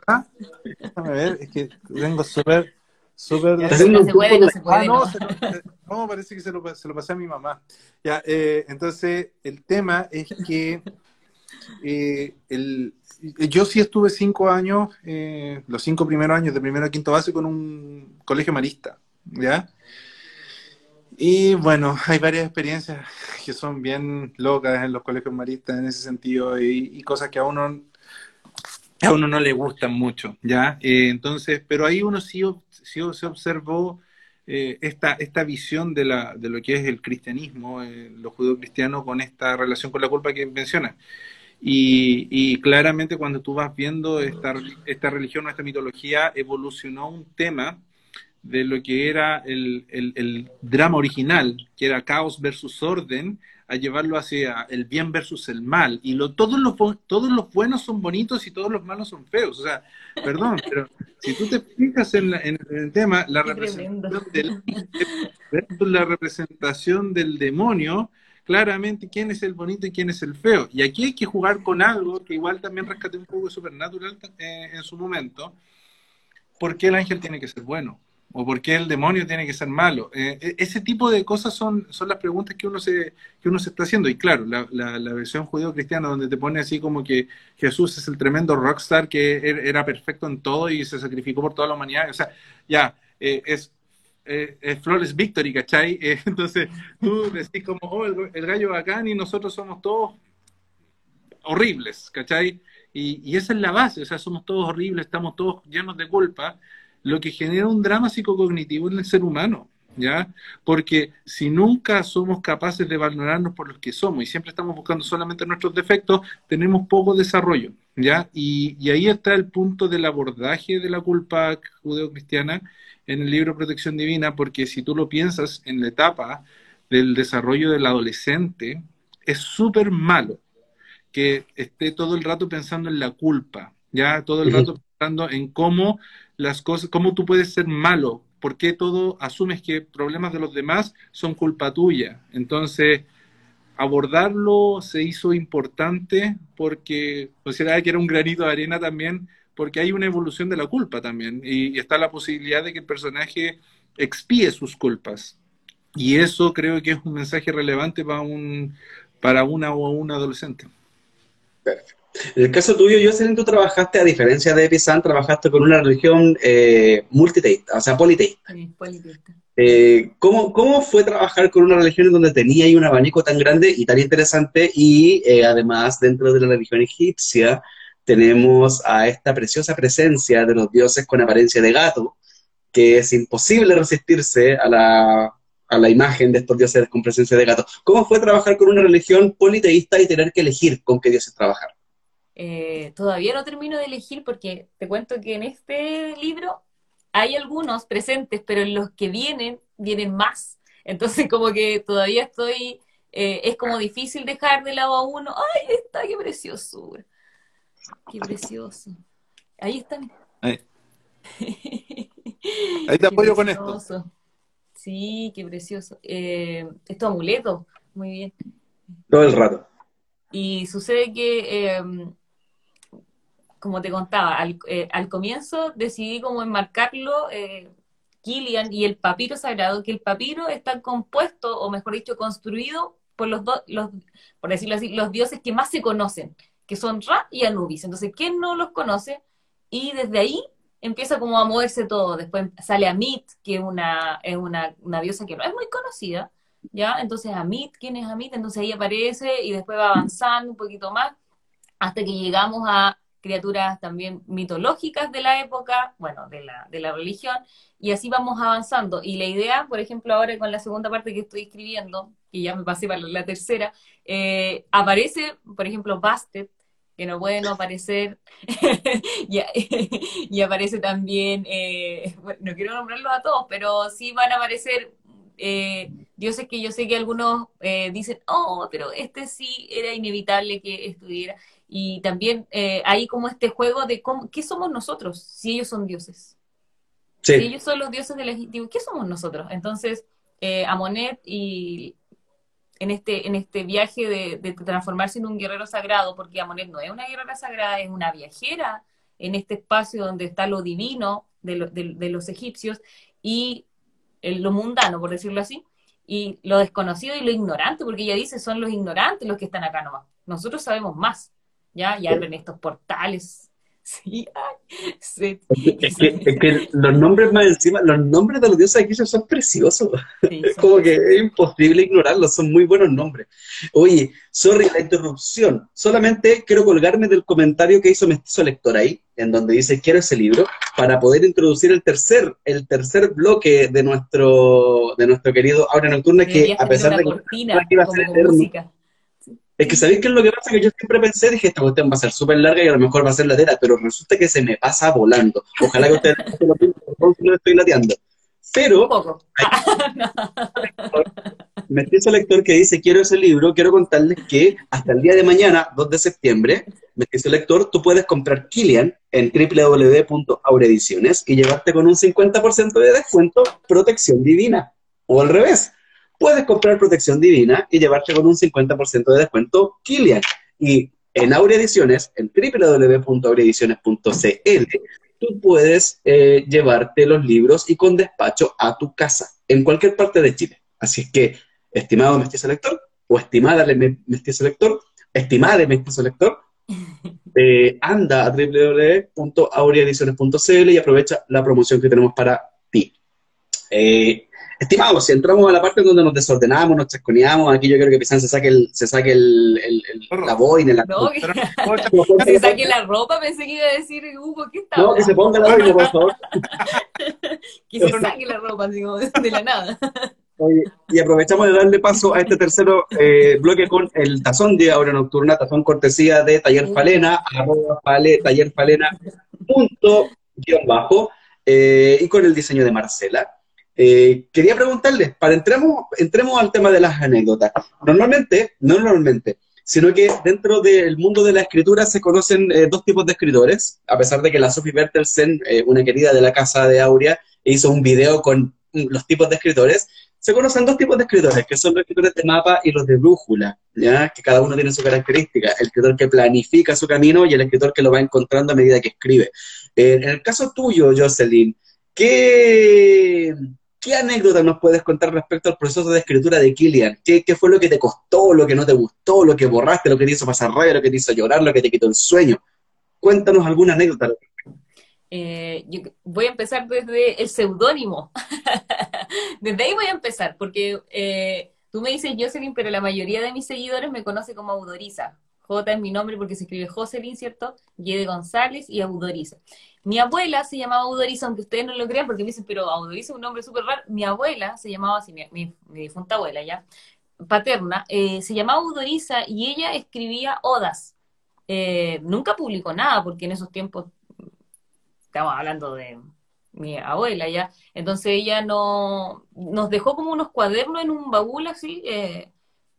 Ah, Déjame ver, es que tengo súper Súper. No se puede, no se puede. Ah, no, parece que se lo, se lo, pasé a mi mamá. Ya, eh, entonces, el tema es que eh, el, yo sí estuve cinco años, eh, los cinco primeros años de primero a quinto base con un colegio marista, ¿ya? Y bueno, hay varias experiencias que son bien locas en los colegios maristas en ese sentido y, cosas que a uno a uno no le gustan mucho, ¿ya? Eh, entonces, pero ahí uno sí, sí se observó eh, esta, esta visión de, la, de lo que es el cristianismo, eh, los judíos cristianos, con esta relación con la culpa que mencionas. Y, y, claramente cuando tú vas viendo esta, esta religión o esta mitología, evolucionó un tema de lo que era el, el, el drama original, que era caos versus orden, a llevarlo hacia el bien versus el mal. Y lo, todos, los, todos los buenos son bonitos y todos los malos son feos. O sea, perdón, pero si tú te fijas en, el tema, la representación, del, la representación del demonio, claramente quién es el bonito y quién es el feo. Y aquí hay que jugar con algo que igual también rescaté un poco de Supernatural eh, en su momento. ¿Por qué el ángel tiene que ser bueno? O por qué el demonio tiene que ser malo. Eh, e, ese tipo de cosas son, son las preguntas que uno, se, que uno se está haciendo. Y claro, la, versión judío-cristiana donde te pone así como que Jesús es el tremendo rockstar que er, era perfecto en todo y se sacrificó por toda la humanidad. O sea, ya, eh, es, eh, es Flores Victory, ¿cachai? entonces tú decís como, oh, el, el, gallo bacán y nosotros somos todos horribles, ¿cachai? Y esa es la base, o sea, somos todos horribles, estamos todos llenos de culpa lo que genera un drama psicocognitivo en el ser humano, ¿ya? Porque si nunca somos capaces de valorarnos por los que somos y siempre estamos buscando solamente nuestros defectos, tenemos poco desarrollo, ¿ya? Y, ahí está el punto del abordaje de la culpa judeocristiana en el libro Protección Divina, porque si tú lo piensas en la etapa del desarrollo del adolescente, es súper malo que esté todo el rato pensando en la culpa, ya todo el rato pensando en cómo las cosas, cómo tú puedes ser malo, por qué todo asumes que problemas de los demás son culpa tuya. Entonces, abordarlo se hizo importante porque consideraba que era un granito de arena también, porque hay una evolución de la culpa también, y, está la posibilidad de que el personaje expíe sus culpas. Y eso creo que es un mensaje relevante para un para una o un adolescente. Perfecto. En el caso tuyo, yo sé que tú trabajaste, a diferencia de Pisan, trabajaste con una religión eh, multiteísta, o sea, politeísta. Sí, politeísta. Eh, ¿cómo, ¿Cómo fue trabajar con una religión donde tenía ahí un abanico tan grande y tan interesante? Y eh, además, dentro de la religión egipcia, tenemos a esta preciosa presencia de los dioses con apariencia de gato, que es imposible resistirse a la, a la imagen de estos dioses con presencia de gato. ¿Cómo fue trabajar con una religión politeísta y tener que elegir con qué dioses trabajar? Eh, todavía no termino de elegir porque te cuento que en este libro hay algunos presentes, pero en los que vienen, vienen más. Entonces como que todavía estoy, eh, es como difícil dejar de lado a uno. ¡Ay, está! ¡Qué preciosura! ¡Qué precioso! Ahí están. Ahí, te apoyo con esto. Sí, qué precioso. Eh, es tu amuleto, muy bien. Todo el rato. Y sucede que, eh, como te contaba, al, eh, al, comienzo decidí como enmarcarlo, eh, y el papiro sagrado, que el papiro está compuesto, o mejor dicho, construido por los dos, los, por decirlo así, los dioses que más se conocen, que son Ra y Anubis. Entonces, ¿quién no los conoce? Y desde ahí empieza como a moverse todo. Después sale Amit, que es una, es una, una diosa que no es muy conocida, ¿ya? Entonces Amit, ¿quién es Amit? Entonces ahí aparece y después va avanzando un poquito más hasta que llegamos a criaturas también mitológicas de la época, bueno, de la, de la religión, y así vamos avanzando. Y la idea, por ejemplo, ahora con la segunda parte que estoy escribiendo, y ya me pasé para la tercera, eh, aparece, por ejemplo, Bastet, que no puede no aparecer, y, aparece también, eh, no quiero nombrarlos a todos, pero sí van a aparecer eh, dioses que yo sé que algunos dicen, oh, pero este sí era inevitable que estuviera. Y también eh, hay como este juego de cómo, qué somos nosotros si ellos son dioses. Sí. Si ellos son los dioses del Egipto, ¿qué somos nosotros? Entonces, eh, Amonet y en este, en este viaje de, de, transformarse en un guerrero sagrado, porque Amonet no es una guerrera sagrada, es una viajera en este espacio donde está lo divino de, lo, de, de los egipcios y el, lo mundano, por decirlo así, y lo desconocido y lo ignorante, porque ella dice, son los ignorantes los que están acá nomás. Nosotros sabemos más, ¿ya? Y abren estos portales. Sí, ay, sí. Es, que, es, que, los nombres más encima, los nombres de los dioses aquí son preciosos. Sí, son Como que es imposible ignorarlos, son muy buenos nombres. Oye, sorry la interrupción. Solamente quiero colgarme del comentario que hizo Mestizo Lector ahí, en donde dice quiero ese libro, para poder introducir el tercer, el tercer bloque de nuestro, de nuestro querido Aura Nocturna, que a pesar de que cortina, iba a ser eterno, música. Es que sabéis qué es lo que pasa, que yo siempre pensé, dije, esta cuestión va a ser súper larga y a lo mejor va a ser latera, pero resulta que se me pasa volando. Ojalá que ustedes no lo estoy lateando. Pero, Mestizo Lector que dice, quiero ese libro, quiero contarles que hasta el día de mañana, 2 de septiembre, Mestizo Lector, tú puedes comprar Kilian en www.aurediciones y llevarte con un 50% de descuento protección divina. O al revés, puedes comprar protección divina y llevarte con un 50% de descuento Kilian. Y en Aurea Ediciones, en www.aureediciones.cl, tú puedes eh, llevarte los libros y con despacho a tu casa, en cualquier parte de Chile. Así es que, estimado mestizo lector, o estimada mestizo lector, estimada mestizo lector, eh, anda a www.aureediciones.cl y aprovecha la promoción que tenemos para ti. Eh, Estimados, si entramos a la parte donde nos desordenamos, nos chasconeamos, aquí yo quiero que Pizán se saque el, se saque el, el, el la boina, la no, que, se saque la ropa, pensé que iba a decir Hugo, ¿qué está? No, que se ponga la boina, por favor. que se saque la ropa, así como de la nada. Oye, y aprovechamos de darle paso a este tercero eh, bloque con el tazón de Aura Nocturna, tazón cortesía de Taller Falena, arroba fale, Taller Falena, punto, guion bajo, eh, y con el diseño de Marcela. Eh, quería preguntarles, para entremos, entremos al tema de las anécdotas. Normalmente, no normalmente, sino que dentro del mundo de la escritura se conocen eh, dos tipos de escritores, a pesar de que la Sophie Bertelsen, eh, una querida de la casa de Aurea, hizo un video con los tipos de escritores, se conocen dos tipos de escritores, que son los escritores de mapa y los de brújula, ¿ya? que cada uno tiene su característica, el escritor que planifica su camino y el escritor que lo va encontrando a medida que escribe. en el caso tuyo, Jocelyn, ¿qué, ¿Qué anécdota nos puedes contar respecto al proceso de escritura de Killian? ¿Qué, ¿Qué, fue lo que te costó, lo que no te gustó, lo que borraste, lo que te hizo pasar rabia, lo que te hizo llorar, lo que te quitó el sueño? Cuéntanos alguna anécdota. Eh, yo voy a empezar desde el seudónimo. desde ahí voy a empezar, porque eh, tú me dices Jocelyn, pero la mayoría de mis seguidores me conoce como Audoriza. J es mi nombre porque se escribe Jocelyn, ¿cierto? Y de González y Audoriza. Mi abuela se llamaba Audoriza, aunque ustedes no lo crean, porque me dicen, pero Audoriza es un nombre súper raro. Mi abuela se llamaba así, mi, mi, difunta abuela ya, paterna, eh, se llamaba Audoriza y ella escribía odas. Eh, nunca publicó nada, porque en esos tiempos, estamos hablando de mi abuela ya, entonces ella no, nos dejó como unos cuadernos en un baúl así, eh,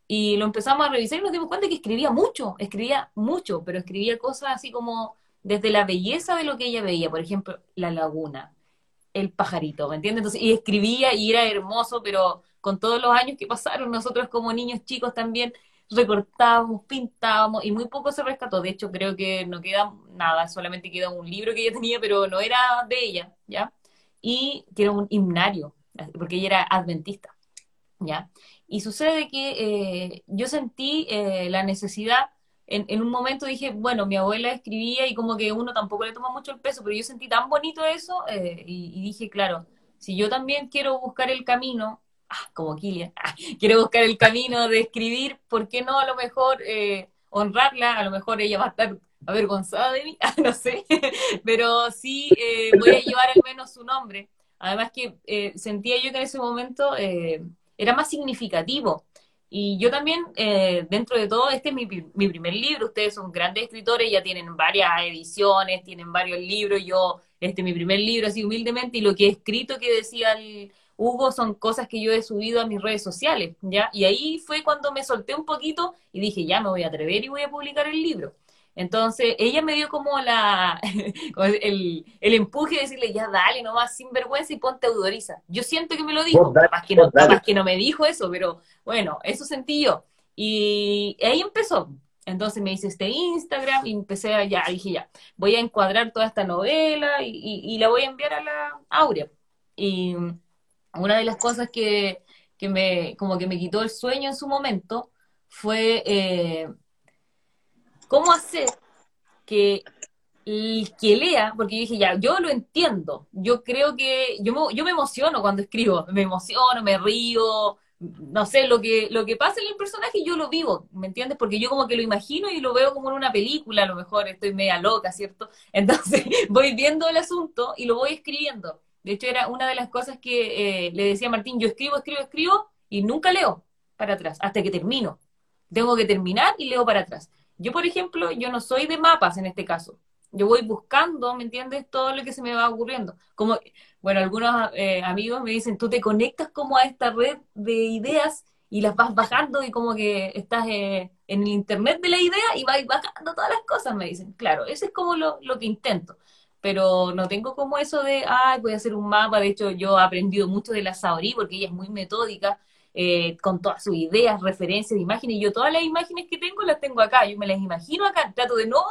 y lo empezamos a revisar y nos dimos cuenta que escribía mucho, escribía mucho, pero escribía cosas así como desde la belleza de lo que ella veía, por ejemplo, la laguna. el pajarito, ¿me entiendes? Entonces, y escribía y era hermoso, pero con todos los años que pasaron, nosotros como niños chicos también recortábamos, pintábamos y muy poco se rescató. De hecho, creo que no queda nada, solamente queda un libro que ella tenía, pero no era de ella, ¿ya? Y que era un himnario, porque ella era adventista, ¿ya? Y sucede que eh, yo sentí eh, la necesidad, en, en, un momento dije, bueno, mi abuela escribía y como que uno tampoco le toma mucho el peso, pero yo sentí tan bonito eso eh, y, dije, claro, si yo también quiero buscar el camino ah, como Kilian, ah, quiero buscar el camino de escribir, ¿por qué no a lo mejor honrarla? A lo mejor ella va a estar avergonzada de mí, no sé, pero sí voy a llevar al menos su nombre. Además que sentía yo que en ese momento era más significativo. Y yo también, eh, dentro de todo, este es mi, mi, primer libro. Ustedes son grandes escritores, ya tienen varias ediciones, tienen varios libros. Yo, este es mi primer libro, así humildemente, y lo que he escrito que decía el, Hugo son cosas que yo he subido a mis redes sociales, ¿ya? Y ahí fue cuando me solté un poquito y dije, ya me voy a atrever y voy a publicar el libro. Entonces, ella me dio como la el, el, empuje de decirle, ya dale nomás, sin vergüenza y ponte audoriza. Yo siento que me lo dijo, capaz que, no, capaz que no me dijo eso, pero bueno, eso sentí yo. Y ahí empezó. Entonces me hice este Instagram y empecé a, ya, dije ya, voy a encuadrar toda esta novela y, y, y la voy a enviar a la Aurea. Y una de las cosas que, que, me, como que me quitó el sueño en su momento fue eh, cómo hacer que el que lea, porque yo dije, ya, yo lo entiendo, yo creo que, yo me, yo me emociono cuando escribo, me emociono, me río, no sé, lo que, lo que pasa en el personaje yo lo vivo, ¿me entiendes? Porque yo como que lo imagino y lo veo como en una película, a lo mejor estoy media loca, ¿cierto? Entonces voy viendo el asunto y lo voy escribiendo. De hecho, era una de las cosas que eh, le decía Martín, yo escribo, escribo, escribo y nunca leo para atrás, hasta que termino. Tengo que terminar y leo para atrás. Yo, por ejemplo, yo no soy de mapas en este caso. Yo voy buscando, ¿me entiendes? Todo lo que se me va ocurriendo. Como, bueno, algunos eh, amigos me dicen, tú te conectas como a esta red de ideas y las vas bajando y como que estás eh, en el internet de la idea y vas bajando todas las cosas, me dicen. Claro, eso es como lo, lo que intento pero no tengo como eso de, ay, voy a hacer un mapa. De hecho, yo he aprendido mucho de la Saori porque ella es muy metódica, eh, con todas sus ideas, referencias, imágenes. Y yo todas las imágenes que tengo las tengo acá, yo me las imagino acá. Trato de no,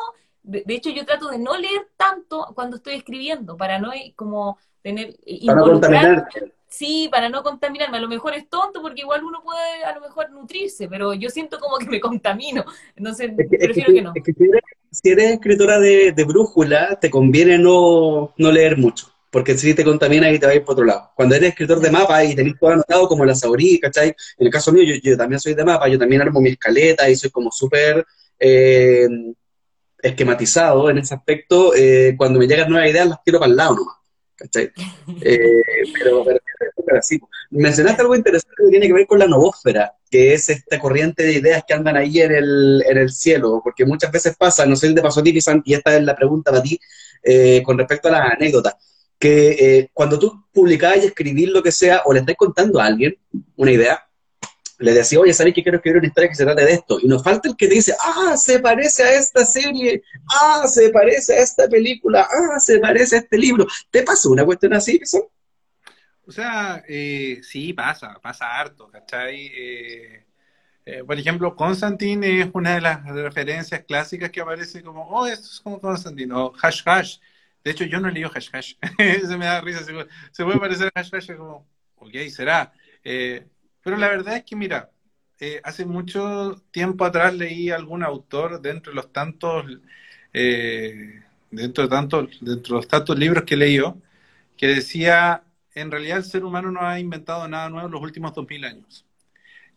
de, de hecho, yo trato de no leer tanto cuando estoy escribiendo, para no eh, como tener... Eh, para no. Sí, para no contaminarme. A lo mejor es tonto porque igual uno puede a lo mejor nutrirse, pero yo siento como que me contamino. Entonces, es que, prefiero es que, que no. Es que si eres escritora de, de brújula, te conviene no, no, leer mucho, porque si te contamina y te va a ir por otro lado. Cuando eres escritor de mapa y tenés todo anotado como la Saurí, ¿cachai? En el caso mío, yo, yo, también soy de mapa, yo también armo mi escaleta y soy como súper eh, esquematizado en ese aspecto. Eh, cuando me llegan nuevas ideas, las tiro para el lado nomás. ¿Cachai? Eh, pero, pero, pero así. Mencionaste algo interesante que tiene que ver con la novósfera, que es esta corriente de ideas que andan ahí en el, en el cielo, porque muchas veces pasa, no sé si te pasó a ti, y esta es la pregunta para ti, eh, con respecto a las anécdotas, que eh, cuando tú publicás y escribís lo que sea, o le estás contando a alguien una idea, le decía, oye, ¿sabes que quiero escribir una historia que se trate de esto? Y nos falta el que te dice, ah, se parece a esta serie, ah, se parece a esta película, ah, se parece a este libro. ¿Te pasó una cuestión así, eso? O sea, eh, sí, pasa, pasa harto, ¿cachai? Eh, por ejemplo, Constantine es una de las referencias clásicas que aparece como, oh, esto es como Constantine, o Hash Hash. De hecho, yo no he leído Hash Hash, se me da risa, se, se puede parecer a Hash Hash, como, ok, será. Eh, pero la verdad es que, mira, eh, hace mucho tiempo atrás leí algún autor dentro de los tantos, eh, dentro de tantos, dentro de los tantos libros que leí yo, que decía en realidad el ser humano no ha inventado nada nuevo en los últimos 2000 años.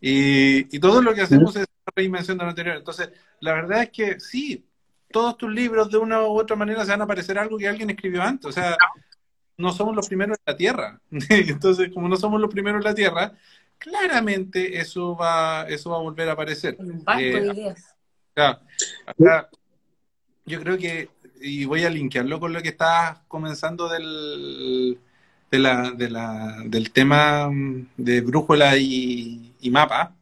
Y, y todo lo que hacemos es reinvención de lo anterior. Entonces, la verdad es que sí, todos tus libros de una u otra manera se van a parecer algo que alguien escribió antes. O sea, no somos los primeros en la Tierra. Entonces, como no somos los primeros en la Tierra, claramente eso va, eso va a volver a aparecer. Un Eh, de ideas. acá, acá, yo creo que, y voy a linkearlo con lo que estabas comenzando del, de la, de la, del tema mm, de brújula y, y mapa.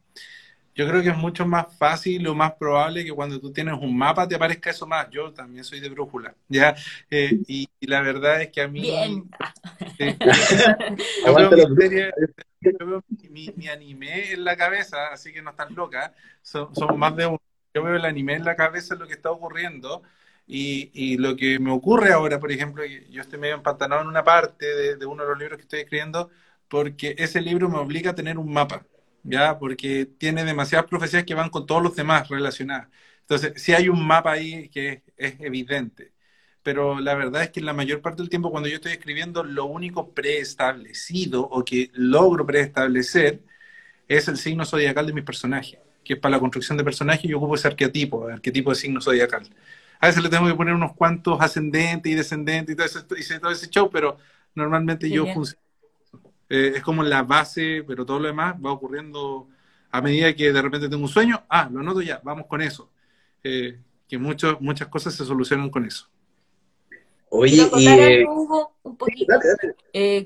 Yo creo que es mucho más fácil o más probable que cuando tú tienes un mapa te aparezca eso más. Yo también soy de brújula, ¿ya? Eh, y, la verdad es que a mí... Bien. yo mi, anime en la cabeza, así que no estás loca, somos más de uno. Yo veo el anime en la cabeza, lo que está ocurriendo, y, y, lo que me ocurre ahora, por ejemplo, yo estoy medio empantanado en una parte de, de uno de los libros que estoy escribiendo, porque ese libro me obliga a tener un mapa. ¿Ya? Porque tiene demasiadas profecías que van con todos los demás relacionadas. Entonces, si hay un mapa ahí que es, evidente. Pero la verdad es que la mayor parte del tiempo cuando yo estoy escribiendo, lo único preestablecido o que logro preestablecer es el signo zodiacal de mi personaje, que es para la construcción de personaje yo ocupo ese arquetipo, el arquetipo de signo zodiacal. A veces le tengo que poner unos cuantos ascendentes y descendentes y todo ese, y todo ese show, pero normalmente yo funciono eh, es como la base, pero todo lo demás va ocurriendo a medida que de repente tengo un sueño, ah, lo noto ya, vamos con eso. Eh, que muchas muchas cosas se solucionan con eso. Oye, y, eh, un poquito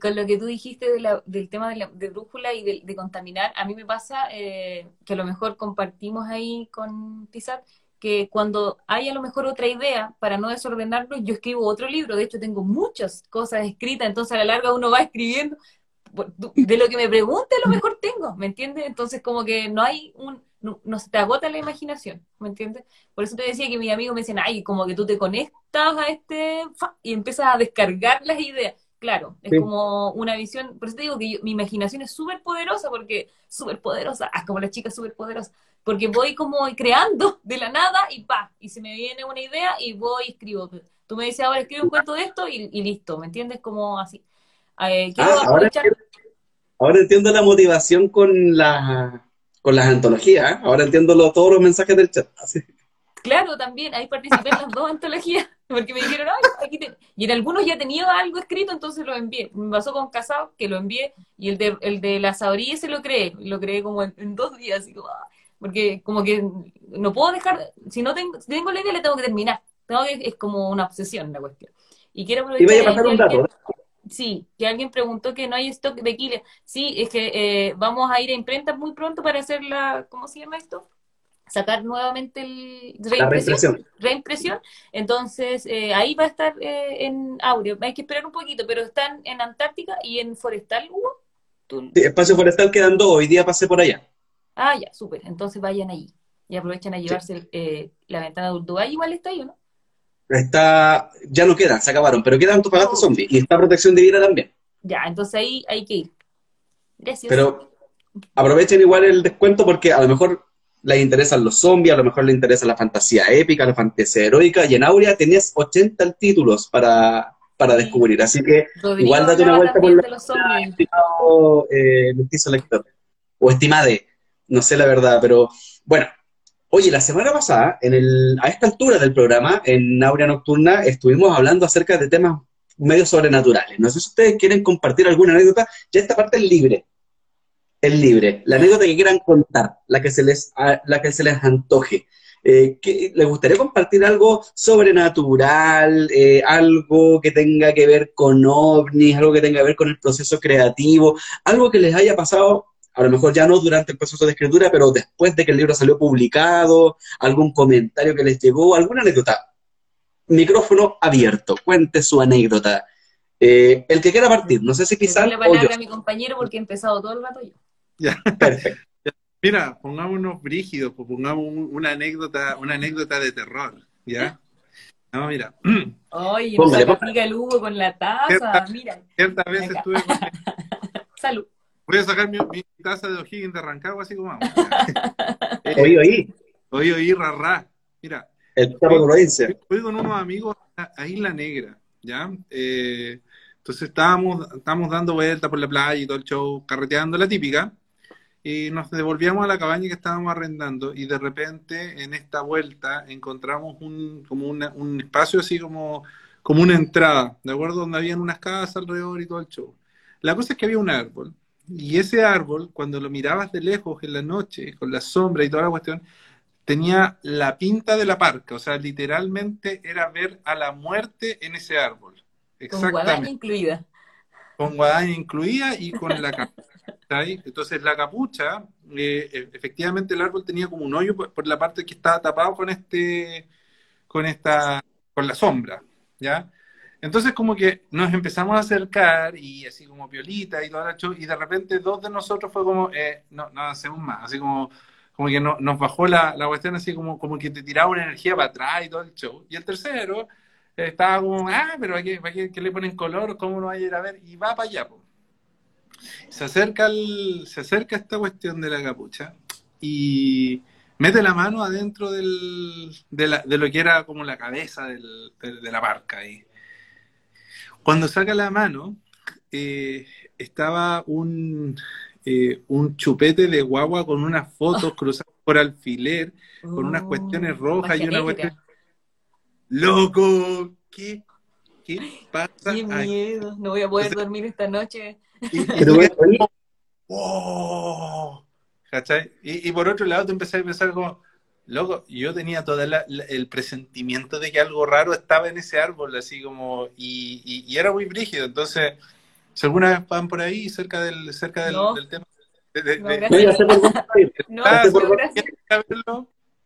con lo que tú dijiste del tema de, la, brújula y de, contaminar. A mí me pasa que a lo mejor compartimos ahí con Tizat que cuando hay a lo mejor otra idea, para no desordenarlo, yo escribo otro libro. De hecho, tengo muchas cosas escritas, entonces a la larga uno va escribiendo de lo que me pregunte, lo mejor tengo, ¿me entiendes? Entonces, como que no hay un, no, se te agota la imaginación, ¿me entiendes? Por eso te decía que mis amigos me dicen, ay, como que tú te conectas a este y empiezas a descargar las ideas. Claro, es como una visión, por eso te digo que mi imaginación es súper poderosa, porque súper poderosa, ah, como la chica súper poderosa, porque voy como creando de la nada y pa, y se me viene una idea y voy y escribo. Tú me dices, ahora escribe un cuento de esto y, y listo, ¿me entiendes? Como así. Eh, ah, ahora, entiendo, la motivación con, la, con las antologías. ¿eh? Ahora entiendo todos los mensajes del chat. Claro, también, ahí participé en las dos antologías, porque me dijeron, Ay, aquí y en algunos ya tenía algo escrito, entonces lo envié. Me pasó con Casado, que lo envié, y el de, el de la sabría se lo creé, lo creé como en, dos días, ah", porque como que no puedo dejar, si no tengo, si tengo la idea, le tengo que terminar. Tengo que, es como una obsesión la cuestión. Y quiero aprovechar... Y a pasar un dato, Sí, que alguien preguntó que no hay stock de Killer. Sí, es que eh, vamos a ir a imprenta muy pronto para hacer la, ¿cómo se llama esto? Sacar nuevamente el reimpresión. reimpresión. Entonces, eh, ahí va a estar eh, en audio. Hay que esperar un poquito, pero están en Antártica y en Forestal, Hugo. Sí, espacio Forestal quedando hoy día pasé por allá. Ah, ya, súper. Entonces vayan allí y aprovechen a llevarse la ventana de Uruguay. Igual está ahí, ¿o no? Está, ya no quedan, se acabaron, pero quedan Antofagasta Zombies y está Protección de Vida también. Ya, entonces ahí hay que ir. Gracias. Pero aprovechen igual el descuento porque a lo mejor les interesan los zombies, a lo mejor les interesa la fantasía épica, la fantasía heroica, y en Aurea tenías 80 títulos para, para descubrir, así que igual date una vuelta por la estimado eh, o estimade, no sé la verdad, pero bueno, Oye, la semana pasada, en el, a esta altura del programa, en Aurea Nocturna, estuvimos hablando acerca de temas medio sobrenaturales. No sé si ustedes quieren compartir alguna anécdota. Ya esta parte es libre. Es libre. La anécdota que quieran contar, la que se les, la que se les antoje. Eh, ¿Les gustaría compartir algo sobrenatural, eh, algo que tenga que ver con ovnis, algo que tenga que ver con el proceso creativo, algo que les haya pasado a lo mejor ya no durante el proceso de escritura, pero después de que el libro salió publicado, algún comentario que les llegó, alguna anécdota. Micrófono abierto, cuente su anécdota. Eh, el que quiera partir, no sé si quizás... la palabra a mi compañero porque he empezado todo el rato yo. Ya. Perfecto. Mira, pongámonos brígidos, pues pongamos una anécdota, una anécdota de terror, ¿ya? No, mira. Oye, nos aplica el Hugo con la taza, mira. Cierta vez estuve con... Salud. Voy a sacar mi, taza de O'Higgins de Rancagua, así como vamos. oí, oí. Oí, oí, rarra. Mira. El provincia. Fui con unos amigos a, Isla Negra, ¿ya? Eh, entonces estábamos, estábamos dando vueltas por la playa y todo el show, carreteando la típica, y nos devolvíamos a la cabaña que estábamos arrendando, y de repente en esta vuelta encontramos un, como un espacio así como, como una entrada, ¿de acuerdo? Donde habían unas casas alrededor y todo el show. La cosa es que había un árbol, y ese árbol, cuando lo mirabas de lejos en la noche, con la sombra y toda la cuestión, tenía la pinta de la parca, o sea, literalmente era ver a la muerte en ese árbol. Con guadaña incluida. Con guadaña incluida y con la. ¿cachai? Entonces la capucha, eh, e- efectivamente el árbol tenía como un hoyo por, por la parte que estaba tapado con este, con esta, con la sombra, ¿ya? Entonces como que nos empezamos a acercar y así como piolita y todo show, y de repente dos de nosotros fue como, eh, no, no hacemos más, así como, como que no- nos bajó la, la cuestión así como, como que te tiraba una energía para atrás y todo el show. Y el tercero eh, estaba como, ah, pero ¿a qué, qué- le ponen color? ¿Cómo lo va a ir a ver? Y va para allá, po. Se acerca, el, se acerca esta cuestión de la capucha y mete la mano adentro del, de, la- de lo que era como la cabeza del- de, de la barca ahí. Cuando saca la mano, eh, estaba un, eh, un chupete de guagua con unas fotos cruzadas por alfiler, con unas cuestiones rojas y una cuestión... ¡Loco! ¿Qué, qué pasa Qué aquí? miedo, no voy a poder dormir esta noche. Y- y Pero, tú oye, quedas ¡Wow! ¿Cachai? Y, y por otro lado, tú empezás a pensar como, loco, yo tenía todo el presentimiento de que algo raro estaba en ese árbol, así como, y, y- y era muy brígido. Entonces, si alguna vez van por ahí, cerca del, cerca del, No. del tema, de, de- No, de- gracias. No, ya sé por dónde va a ir. No, Ah,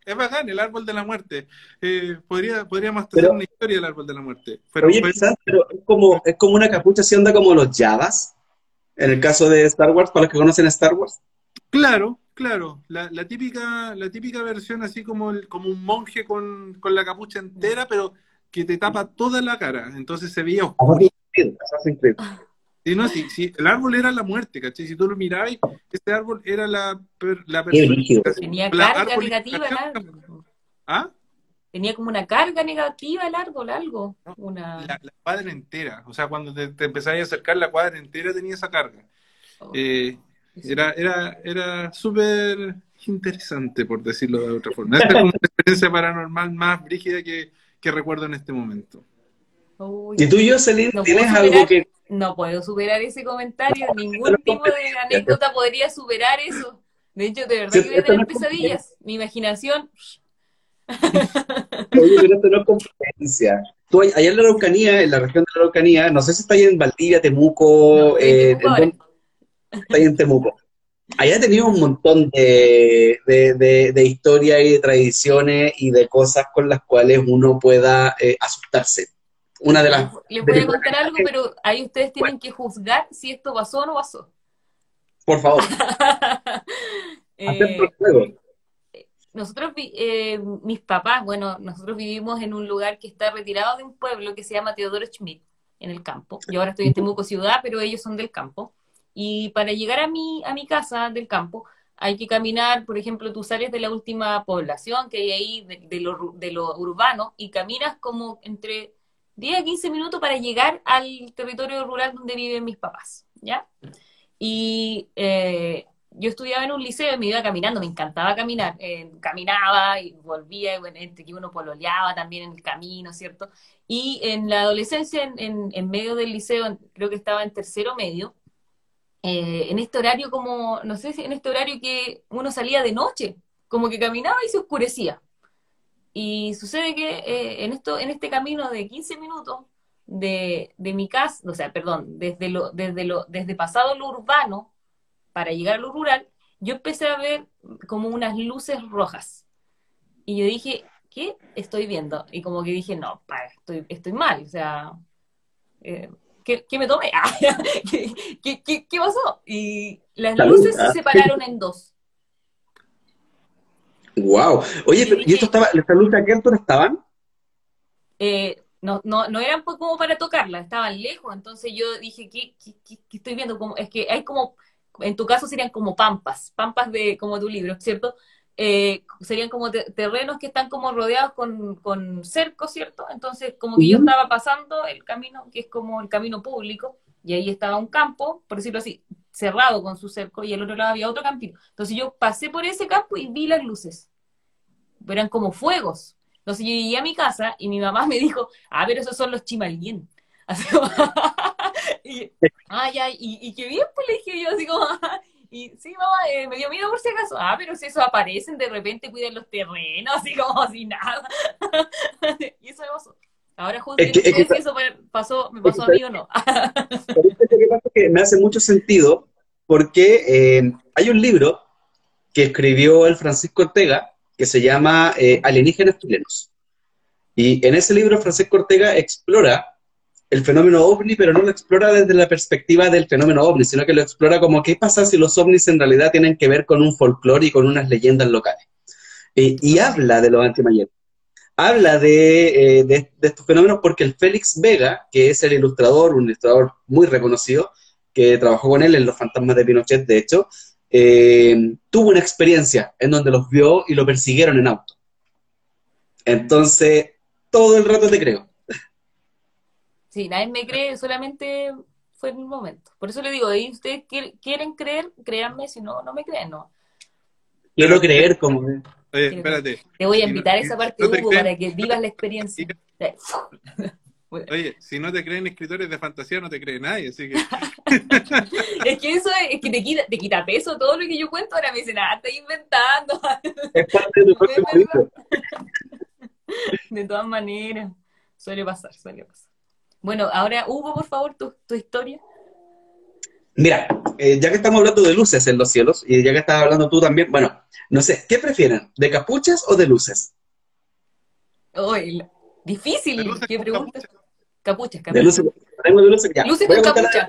es bacán, el árbol de la muerte. Eh, podría, podríamos hacer Pero- una historia del árbol de la muerte. Pero Oye, fue- quizás, pero es como, es como una capucha así onda como los Javas, en el caso de Star Wars, para los que conocen Star Wars. Claro, claro, la, la típica, la típica versión así como, el- como un monje con, con la capucha entera, pero que te tapa toda la cara, entonces se veía oscuro. Sí, no, sí, sí, el árbol era la muerte, ¿cachai? Si tú lo mirabas, ese árbol era la, per- la. Tenía la carga negativa el árbol. ¿Ah? Tenía como una carga negativa el árbol, algo. No, Una... La, la cuadra entera, o sea, cuando te, te empezabas a acercar, la cuadra entera tenía esa carga. Eh, era era, era súper interesante, por decirlo de otra forma. Esta es una experiencia paranormal más brígida que, que recuerdo en este momento. Uy, ¿Y tú, Jocelyn, No tienes puedo algo que... No puedo superar ese comentario. Ningún tipo de anécdota podría superar eso. De hecho, de verdad Sí, que voy a no tener es pesadillas. Mi imaginación. Oye, pero esto no es competencia. Tú, allá en la Araucanía, en la región de la Araucanía, no sé si está ahí en Valdivia, Temuco, No, eh, Temuco ahora. ¿en ahí en Temuco. Allá tenido un montón de, de, de, de historias y de tradiciones y de cosas con las cuales uno pueda eh, asustarse. Una de las... Les voy a contar algo, pero ahí ustedes tienen que juzgar si esto pasó o no pasó. Por favor, Eh, nosotros, eh, mis papás, bueno, nosotros vivimos en un lugar que está retirado de un pueblo que se llama Teodoro Schmidt, en el campo. Yo ahora estoy en Temuco ciudad, pero ellos son del campo. Y para llegar a mi, a mi casa del campo, hay que caminar, por ejemplo, tú sales de la última población que hay ahí, de, de lo, de lo urbano, y caminas como entre 10 a 15 minutos para llegar al territorio rural donde viven mis papás, ¿ya? Y eh, yo estudiaba en un liceo y me iba caminando, me encantaba caminar. eh, caminaba y volvía, y entre que uno pololeaba también en el camino, ¿cierto? Y en la adolescencia, en, en- en medio del liceo, creo que estaba en tercero medio, eh, en este horario como, no sé en este horario que uno salía de noche, como que caminaba y se oscurecía. Y sucede que eh, en, esto, en este camino de 15 minutos de, de mi casa, o sea, perdón, desde, lo, desde, lo, desde pasado lo urbano para llegar a lo rural, yo empecé a ver como unas luces rojas. Y yo dije, ¿qué estoy viendo? Y como que dije, no, para, estoy, estoy mal, o sea, eh, ¿qué, qué me tomé? Ah, ¿qué, qué, qué, qué pasó? Y las Salud, luces ah. se separaron en dos. Wow. Oye, pero, ¿y esto estaba, las luces a qué altura estaban? eh, no, no, no eran como para tocarla, estaban lejos, entonces yo dije, ¿qué, qué, qué- qué estoy viendo? Como, es que hay como, en tu caso serían como pampas, pampas de como tu libro, ¿cierto? Eh, serían como te- terrenos que están como rodeados con, con cerco, ¿cierto? Entonces, como que yo estaba pasando el camino, que es como el camino público, y ahí estaba un campo, por decirlo así, cerrado con su cerco, y al otro lado había otro campito. Entonces yo pasé por ese campo y vi las luces. Eran como fuegos. Entonces yo llegué a mi casa y mi mamá me dijo, ah, pero esos son los chimalguín. Así como, y, ah, ya, y, y qué bien, pues le dije yo, así como, "Ah". Y sí, mamá, eh, me dio miedo por si acaso, ah, pero si esos aparecen, de repente cuidan los terrenos, así como si nada. y eso me pasó. Ahora justo Es que- es que- si eso me pasó, me pasó a mí o no. Pero esto que pasa es que me hace mucho sentido porque eh, hay un libro que escribió el Francisco Ortega que se llama eh, Alienígenas chilenos. Y en ese libro Francisco Ortega explora el fenómeno ovni, pero no lo explora desde la perspectiva del fenómeno ovni, sino que lo explora como qué pasa si los ovnis en realidad tienen que ver con un folclore y con unas leyendas locales. y habla de los antimayeros habla eh, de, estos fenómenos porque el Félix Vega, que es el ilustrador, un ilustrador muy reconocido, que trabajó con él en Los Fantasmas de Pinochet, de hecho, eh, tuvo una experiencia en donde los vio y lo persiguieron en auto. Entonces, todo el rato te creo. Sí, nadie me cree, solamente fue en un momento. Por eso le digo, ahí ustedes quieren creer, créanme, si no, no me creen, no. Quiero creer como... Oye, espérate. Te voy a invitar a esa parte, Hugo, para que vivas la experiencia. Oye, si no te creen escritores de fantasía, no te cree nadie, así que... es que eso es, que te quita, te quita peso todo lo que yo cuento, ahora me dicen, ah, estás inventando. Es parte de tu De todas maneras, suele pasar, suele pasar. Bueno, ahora, Hugo, por favor, tu, tu historia. Mira, eh, ya que estamos hablando de luces en los cielos, y ya que estás hablando tú también, bueno, no sé, ¿qué prefieren? ¿De capuchas o de luces? difícil, ¿qué pregunta? Capuchas, capuchas. De luces, tengo de luces, ya. Luces con capucha.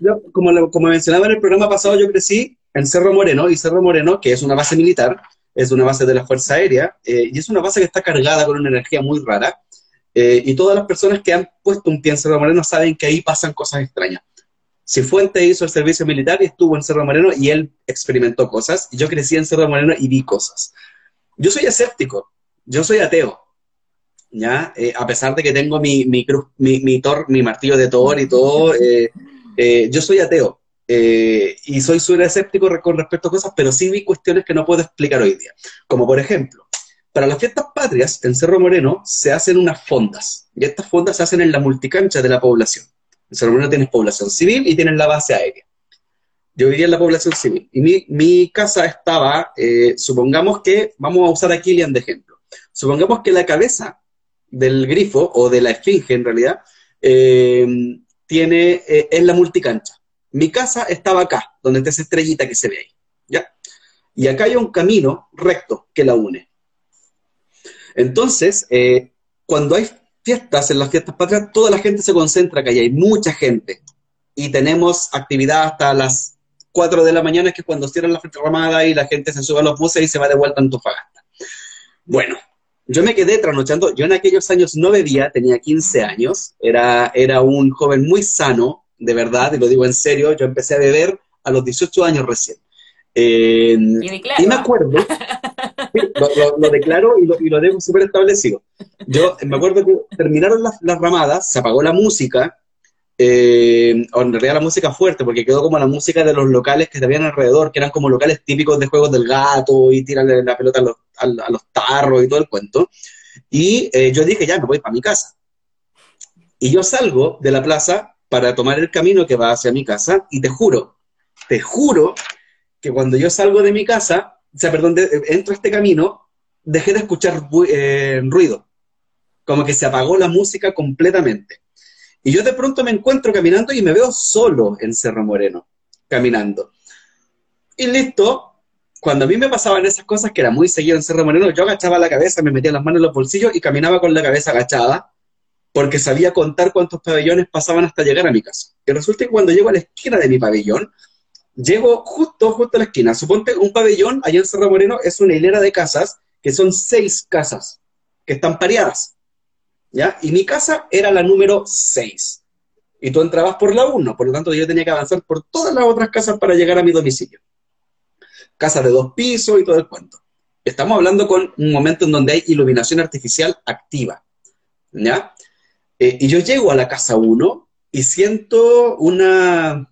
yo, como, como mencionaba en el programa pasado, yo crecí en Cerro Moreno, y Cerro Moreno, que es una base militar, es una base de la Fuerza Aérea, eh, y es una base que está cargada con una energía muy rara, eh, y todas las personas que han puesto un pie en Cerro Moreno saben que ahí pasan cosas extrañas. Cifuente hizo el servicio militar y estuvo en Cerro Moreno y él experimentó cosas. Yo crecí en Cerro Moreno y vi cosas. Yo soy escéptico, yo soy ateo, ¿ya? Eh, a pesar de que tengo mi, mi, mi, mi, martillo de Thor y todo, eh, yo soy ateo. y soy súper escéptico con respecto a cosas, pero sí vi cuestiones que no puedo explicar hoy día. Como por ejemplo, para las fiestas patrias en Cerro Moreno se hacen unas fondas, y estas fondas se hacen en la multicancha de la población. En Cerro Moreno tienes población civil y tienes la base aérea. Yo vivía en la población civil y mi, casa estaba, eh, supongamos que, vamos a usar a Kilian de ejemplo, supongamos que la cabeza del grifo o de la esfinge en realidad eh, tiene, eh, es la multicancha. Mi casa estaba acá, donde está esa estrellita que se ve ahí. ¿ya? Y acá hay un camino recto que la une. Entonces, cuando hay fiestas, en las fiestas patrias, toda la gente se concentra acá y hay mucha gente. Y tenemos actividad hasta las 4 de la mañana, que es cuando cierran la ramada y la gente se sube a los buses y se va de vuelta a Antofagasta. Bueno, yo me quedé trasnochando. Yo en aquellos años no bebía, tenía 15 años, era, era un joven muy sano, de verdad, y lo digo en serio. Yo empecé a beber a los 18 años recién. y, me acuerdo, lo, declaro y lo, y lo dejo súper establecido. Yo me acuerdo que terminaron las, ramadas, se apagó la música, eh, o en realidad la música fuerte, porque quedó como la música de los locales que habían alrededor, que eran como locales típicos de juegos del gato y tirarle la pelota a los, tarros y todo el cuento. Y eh, yo dije, ya, me voy para mi casa. Y yo salgo de la plaza para tomar el camino que va hacia mi casa y te juro, te juro que cuando yo salgo de mi casa, o sea, perdón, entro a este camino, dejé de escuchar eh, ruido como que se apagó la música completamente. Y yo de pronto me encuentro caminando y me veo solo en Cerro Moreno, caminando. Y listo, cuando a mí me pasaban esas cosas, que era muy seguido en Cerro Moreno, yo agachaba la cabeza, me metía las manos en los bolsillos y caminaba con la cabeza agachada, porque sabía contar cuántos pabellones pasaban hasta llegar a mi casa. Y resulta que cuando llego a la esquina de mi pabellón, llego justo, justo a la esquina. Suponte un pabellón allá en Cerro Moreno es una hilera de casas, que son seis casas, que están pareadas. ¿ya? Y mi casa era la número 6. Y tú entrabas por la 1, por lo tanto yo tenía que avanzar por todas las otras casas para llegar a mi domicilio. Casas de dos pisos y todo el cuento. Estamos hablando con un momento en donde hay iluminación artificial activa, ¿ya? Eh, y yo llego a la casa 1 y siento una...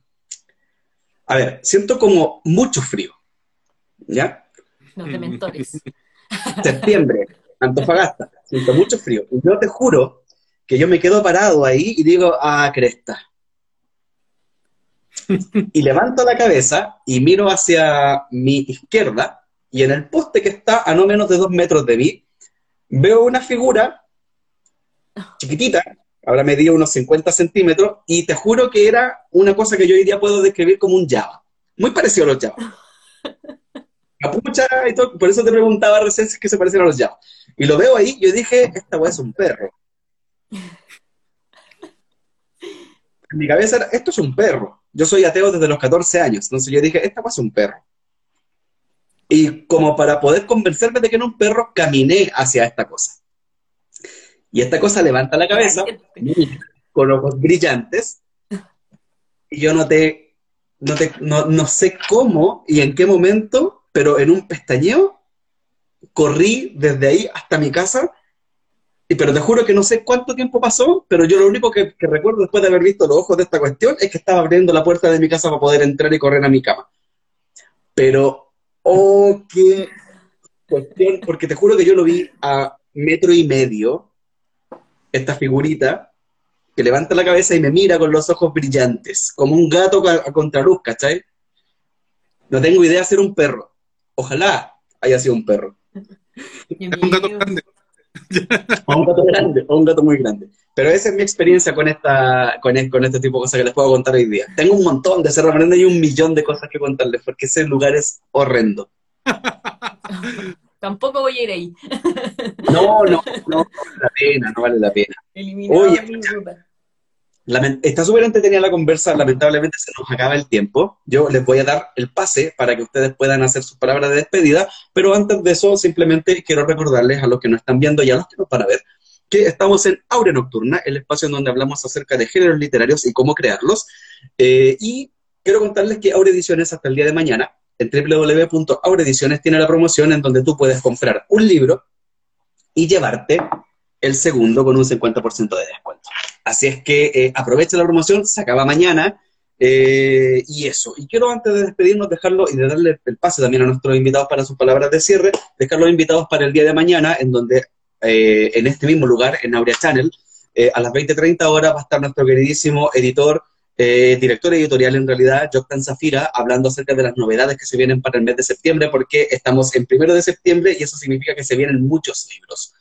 A ver, siento como mucho frío, ¿ya? Los dementores. Septiembre, Antofagasta, siento mucho frío. Y yo te juro que yo me quedo parado ahí y digo, ah, cresta. y levanto la cabeza y miro hacia mi izquierda y en el poste que está a no menos de dos metros de mí, veo una figura chiquitita, Ahora medía unos 50 centímetros y te juro que era una cosa que yo hoy día puedo describir como un Java. Muy parecido a los Java. Capucha y todo, por eso te preguntaba recién si es que se parecen a los Java. Y lo veo ahí, yo dije, esta weá es un perro. En mi cabeza era, esto es un perro. Yo soy ateo desde los 14 años, entonces yo dije, esta weá es un perro. Y como para poder convencerme de que no es un perro, caminé hacia esta cosa. Y esta cosa levanta la cabeza, con ojos brillantes, y yo noté, noté no, no sé cómo y en qué momento, pero en un pestañeo, corrí desde ahí hasta mi casa, y, pero te juro que no sé cuánto tiempo pasó, pero yo lo único que, que recuerdo después de haber visto los ojos de esta cuestión es que estaba abriendo la puerta de mi casa para poder entrar y correr a mi cama. Pero, oh, qué cuestión, porque te juro que yo lo vi a metro y medio, esta figurita, que levanta la cabeza y me mira con los ojos brillantes, como un gato a, a contraluz, ¿cachai? No tengo idea de ser un perro. Ojalá haya sido un perro. Un gato grande. O un gato grande, o un gato muy grande. Pero esa es mi experiencia con esta, con, con este tipo de cosas que les puedo contar hoy día. Tengo un montón de Cerro Prende y un millón de cosas que contarles, porque ese lugar es horrendo. Tampoco voy a ir ahí. No, no, no, vale la pena, no vale la pena. Eliminado Oye, Está súper entretenida la conversa, lamentablemente se nos acaba el tiempo. Yo les voy a dar el pase para que ustedes puedan hacer sus palabras de despedida, pero antes de eso simplemente quiero recordarles a los que nos están viendo y a los que nos van a ver que estamos en Aurea Nocturna, el espacio en donde hablamos acerca de géneros literarios y cómo crearlos. Eh, y quiero contarles que Aurea Ediciones hasta el día de mañana, en www.aureediciones, tiene la promoción en donde tú puedes comprar un libro y llevarte el segundo con un 50% de descuento. Así es que eh, aprovecha la promoción, se acaba mañana. eh, y eso. Y quiero antes de despedirnos dejarlo y de darle el pase también a nuestros invitados para sus palabras de cierre, dejar los invitados para el día de mañana, en donde eh, en este mismo lugar, en Aurea Channel, eh, a las 20.30 horas va a estar nuestro queridísimo editor, eh, director editorial en realidad, Joctan Zafira, hablando acerca de las novedades que se vienen para el mes de septiembre, porque estamos en primero de septiembre y eso significa que se vienen muchos libros.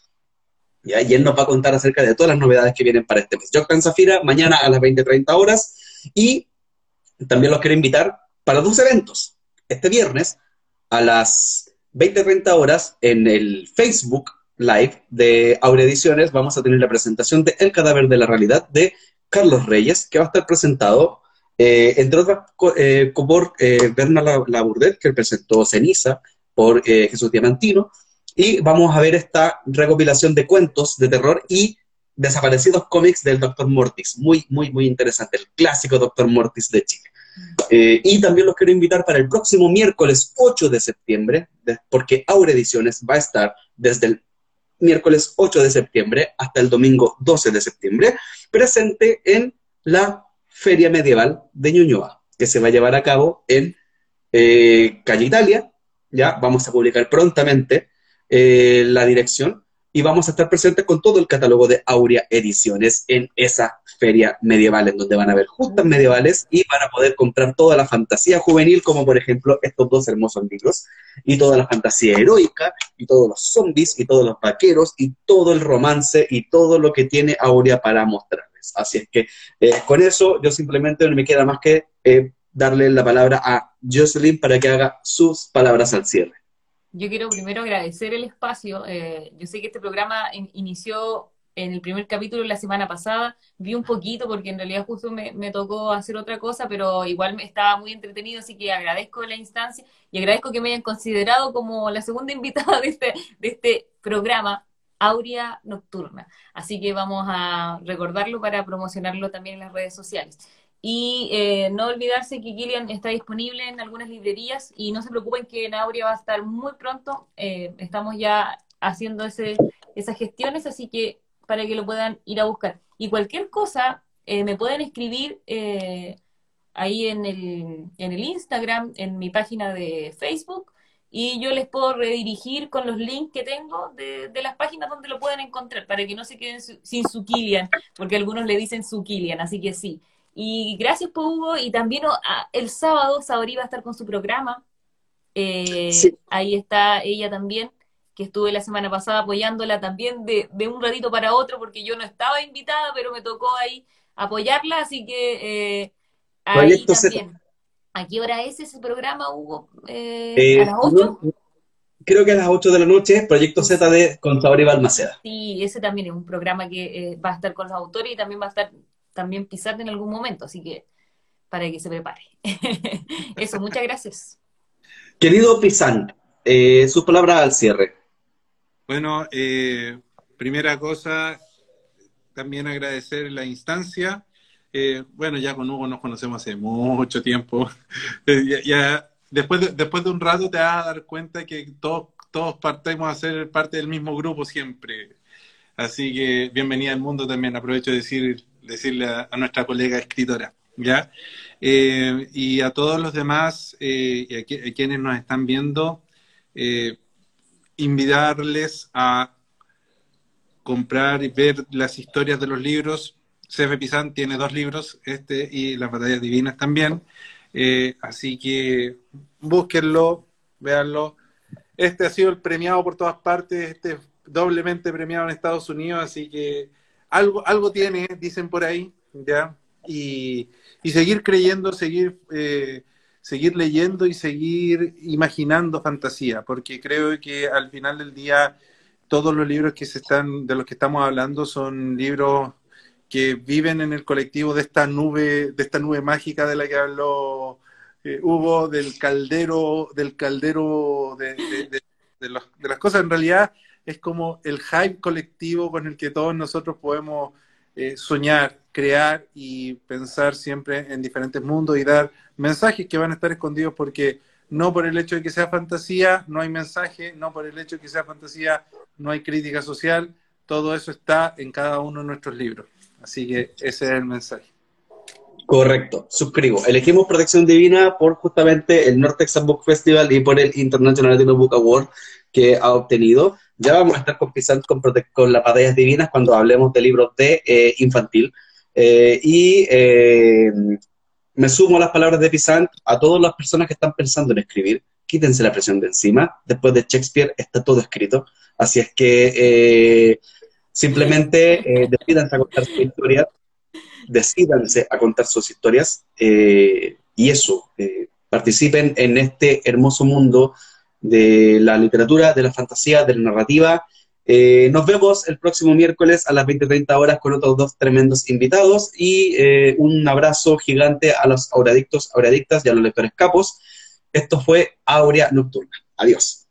¿ya? Y él nos va a contar acerca de todas las novedades que vienen para este mes. Joctan Zafira, mañana a las 20.30 horas. Y también los quiero invitar para dos eventos. Este viernes a las 20.30 horas en el Facebook Live de Aurea Ediciones vamos a tener la presentación de El cadáver de la realidad de Carlos Reyes, que va a estar presentado, eh, entre otras, co- eh, por eh, Berna La- Labourdet, que presentó Ceniza, por eh, Jesús Diamantino, y vamos a ver esta recopilación de cuentos de terror y desaparecidos cómics del Dr. Mortis. Muy, muy, muy interesante. El clásico Dr. Mortis de Chile. Y también los quiero invitar para el próximo miércoles 8 de septiembre, porque Aura Ediciones va a estar desde el miércoles 8 de septiembre hasta el domingo 12 de septiembre, presente en la Feria Medieval de Ñuñoa, que se va a llevar a cabo en eh, Calle Italia. Ya vamos a publicar prontamente eh, la dirección y vamos a estar presentes con todo el catálogo de Aurea Ediciones en esa feria medieval, en donde van a haber justas medievales y van a poder comprar toda la fantasía juvenil, como por ejemplo estos dos hermosos libros, y toda la fantasía heroica, y todos los zombies, y todos los vaqueros, y todo el romance, y todo lo que tiene Aurea para mostrarles. Así es que eh, con eso yo simplemente no me queda más que eh, darle la palabra a Jocelyn para que haga sus palabras al cierre. Yo quiero primero agradecer el espacio. Eh, yo sé que este programa in- inició en el primer capítulo la semana pasada. Vi un poquito porque en realidad justo me, tocó hacer otra cosa, pero igual me estaba muy entretenido, así que agradezco la instancia y agradezco que me hayan considerado como la segunda invitada de este, de este programa, Aurea Nocturna. Así que vamos a recordarlo para promocionarlo también en las redes sociales. Y eh, no olvidarse que Kilian está disponible en algunas librerías y no se preocupen que en Aurea va a estar muy pronto. Eh, estamos ya haciendo ese, esas gestiones, así que para que lo puedan ir a buscar. Y cualquier cosa, eh, me pueden escribir eh, ahí en el, en el Instagram, en mi página de Facebook, y yo les puedo redirigir con los links que tengo de, de las páginas donde lo pueden encontrar, para que no se queden su- sin su Kilian, porque algunos le dicen su Kilian, así que sí. Y gracias, por Hugo. Y también oh, el sábado Sabori va a estar con su programa. Eh, Sí. Ahí está ella también, que estuve la semana pasada apoyándola también de, de un ratito para otro, porque yo no estaba invitada, pero me tocó ahí apoyarla, así que eh, ahí también. ¿A qué hora es ese programa, Hugo? Eh, eh, ¿A las 8? creo que a las 8 de la noche, Proyecto Z de Contador y Balmaceda. Sí, ese también es un programa que va a estar con los autores y también va a estar también en algún momento, así que para que se prepare. Eso, muchas gracias. Querido eh, sus palabras al cierre. Bueno, eh, primera cosa, también agradecer la instancia. Eh, bueno, ya con Hugo nos conocemos hace mucho tiempo. Eh, ya, después, de, después de un rato te vas a dar cuenta que todos, todos partimos a ser parte del mismo grupo siempre. Así que bienvenida al mundo también. Aprovecho de decir, decirle a, nuestra colega escritora. ¿ya? y a todos los demás y a, a, quienes nos están viendo, invitarles a comprar y ver las historias de los libros. C.F. Pizán tiene dos libros, este y Las batallas divinas también. Eh, así que búsquenlo, véanlo. Este ha sido el premiado por todas partes, este doblemente premiado en Estados Unidos, así que algo, algo tiene, dicen por ahí, ¿ya? Y, y seguir creyendo, seguir, eh, seguir leyendo y seguir imaginando fantasía, porque creo que al final del día todos los libros que se están, de los que estamos hablando son libros que viven en el colectivo de esta nube, de esta nube mágica de la que habló eh, Hugo, del caldero, del caldero de, de, las cosas. En realidad es como el hype colectivo con el que todos nosotros podemos eh, soñar, crear y pensar siempre en diferentes mundos y dar mensajes que van a estar escondidos porque no por el hecho de que sea fantasía no hay mensaje, no por el hecho de que sea fantasía no hay crítica social, todo eso está en cada uno de nuestros libros. Así que ese es el mensaje. Correcto, suscribo. Elegimos Protección Divina por justamente el North Texas Book Festival y por el International Latino Book Award que ha obtenido. Ya vamos a estar con con, con las batallas divinas cuando hablemos de libros de eh, infantil. Eh, y eh, me sumo a las palabras de Pisant a todas las personas que están pensando en escribir. Quítense la presión de encima. Después de Shakespeare está todo escrito. Así es que eh, simplemente eh, a contar sus historias, decidanse a contar sus historias y eso, participen en este hermoso mundo de la literatura, de la fantasía, de la narrativa. Nos vemos el próximo miércoles a las 20.30 horas con otros dos tremendos invitados y un abrazo gigante a los auradictos, auradictas y a los lectores capos. Esto fue Aurea Nocturna. Adiós.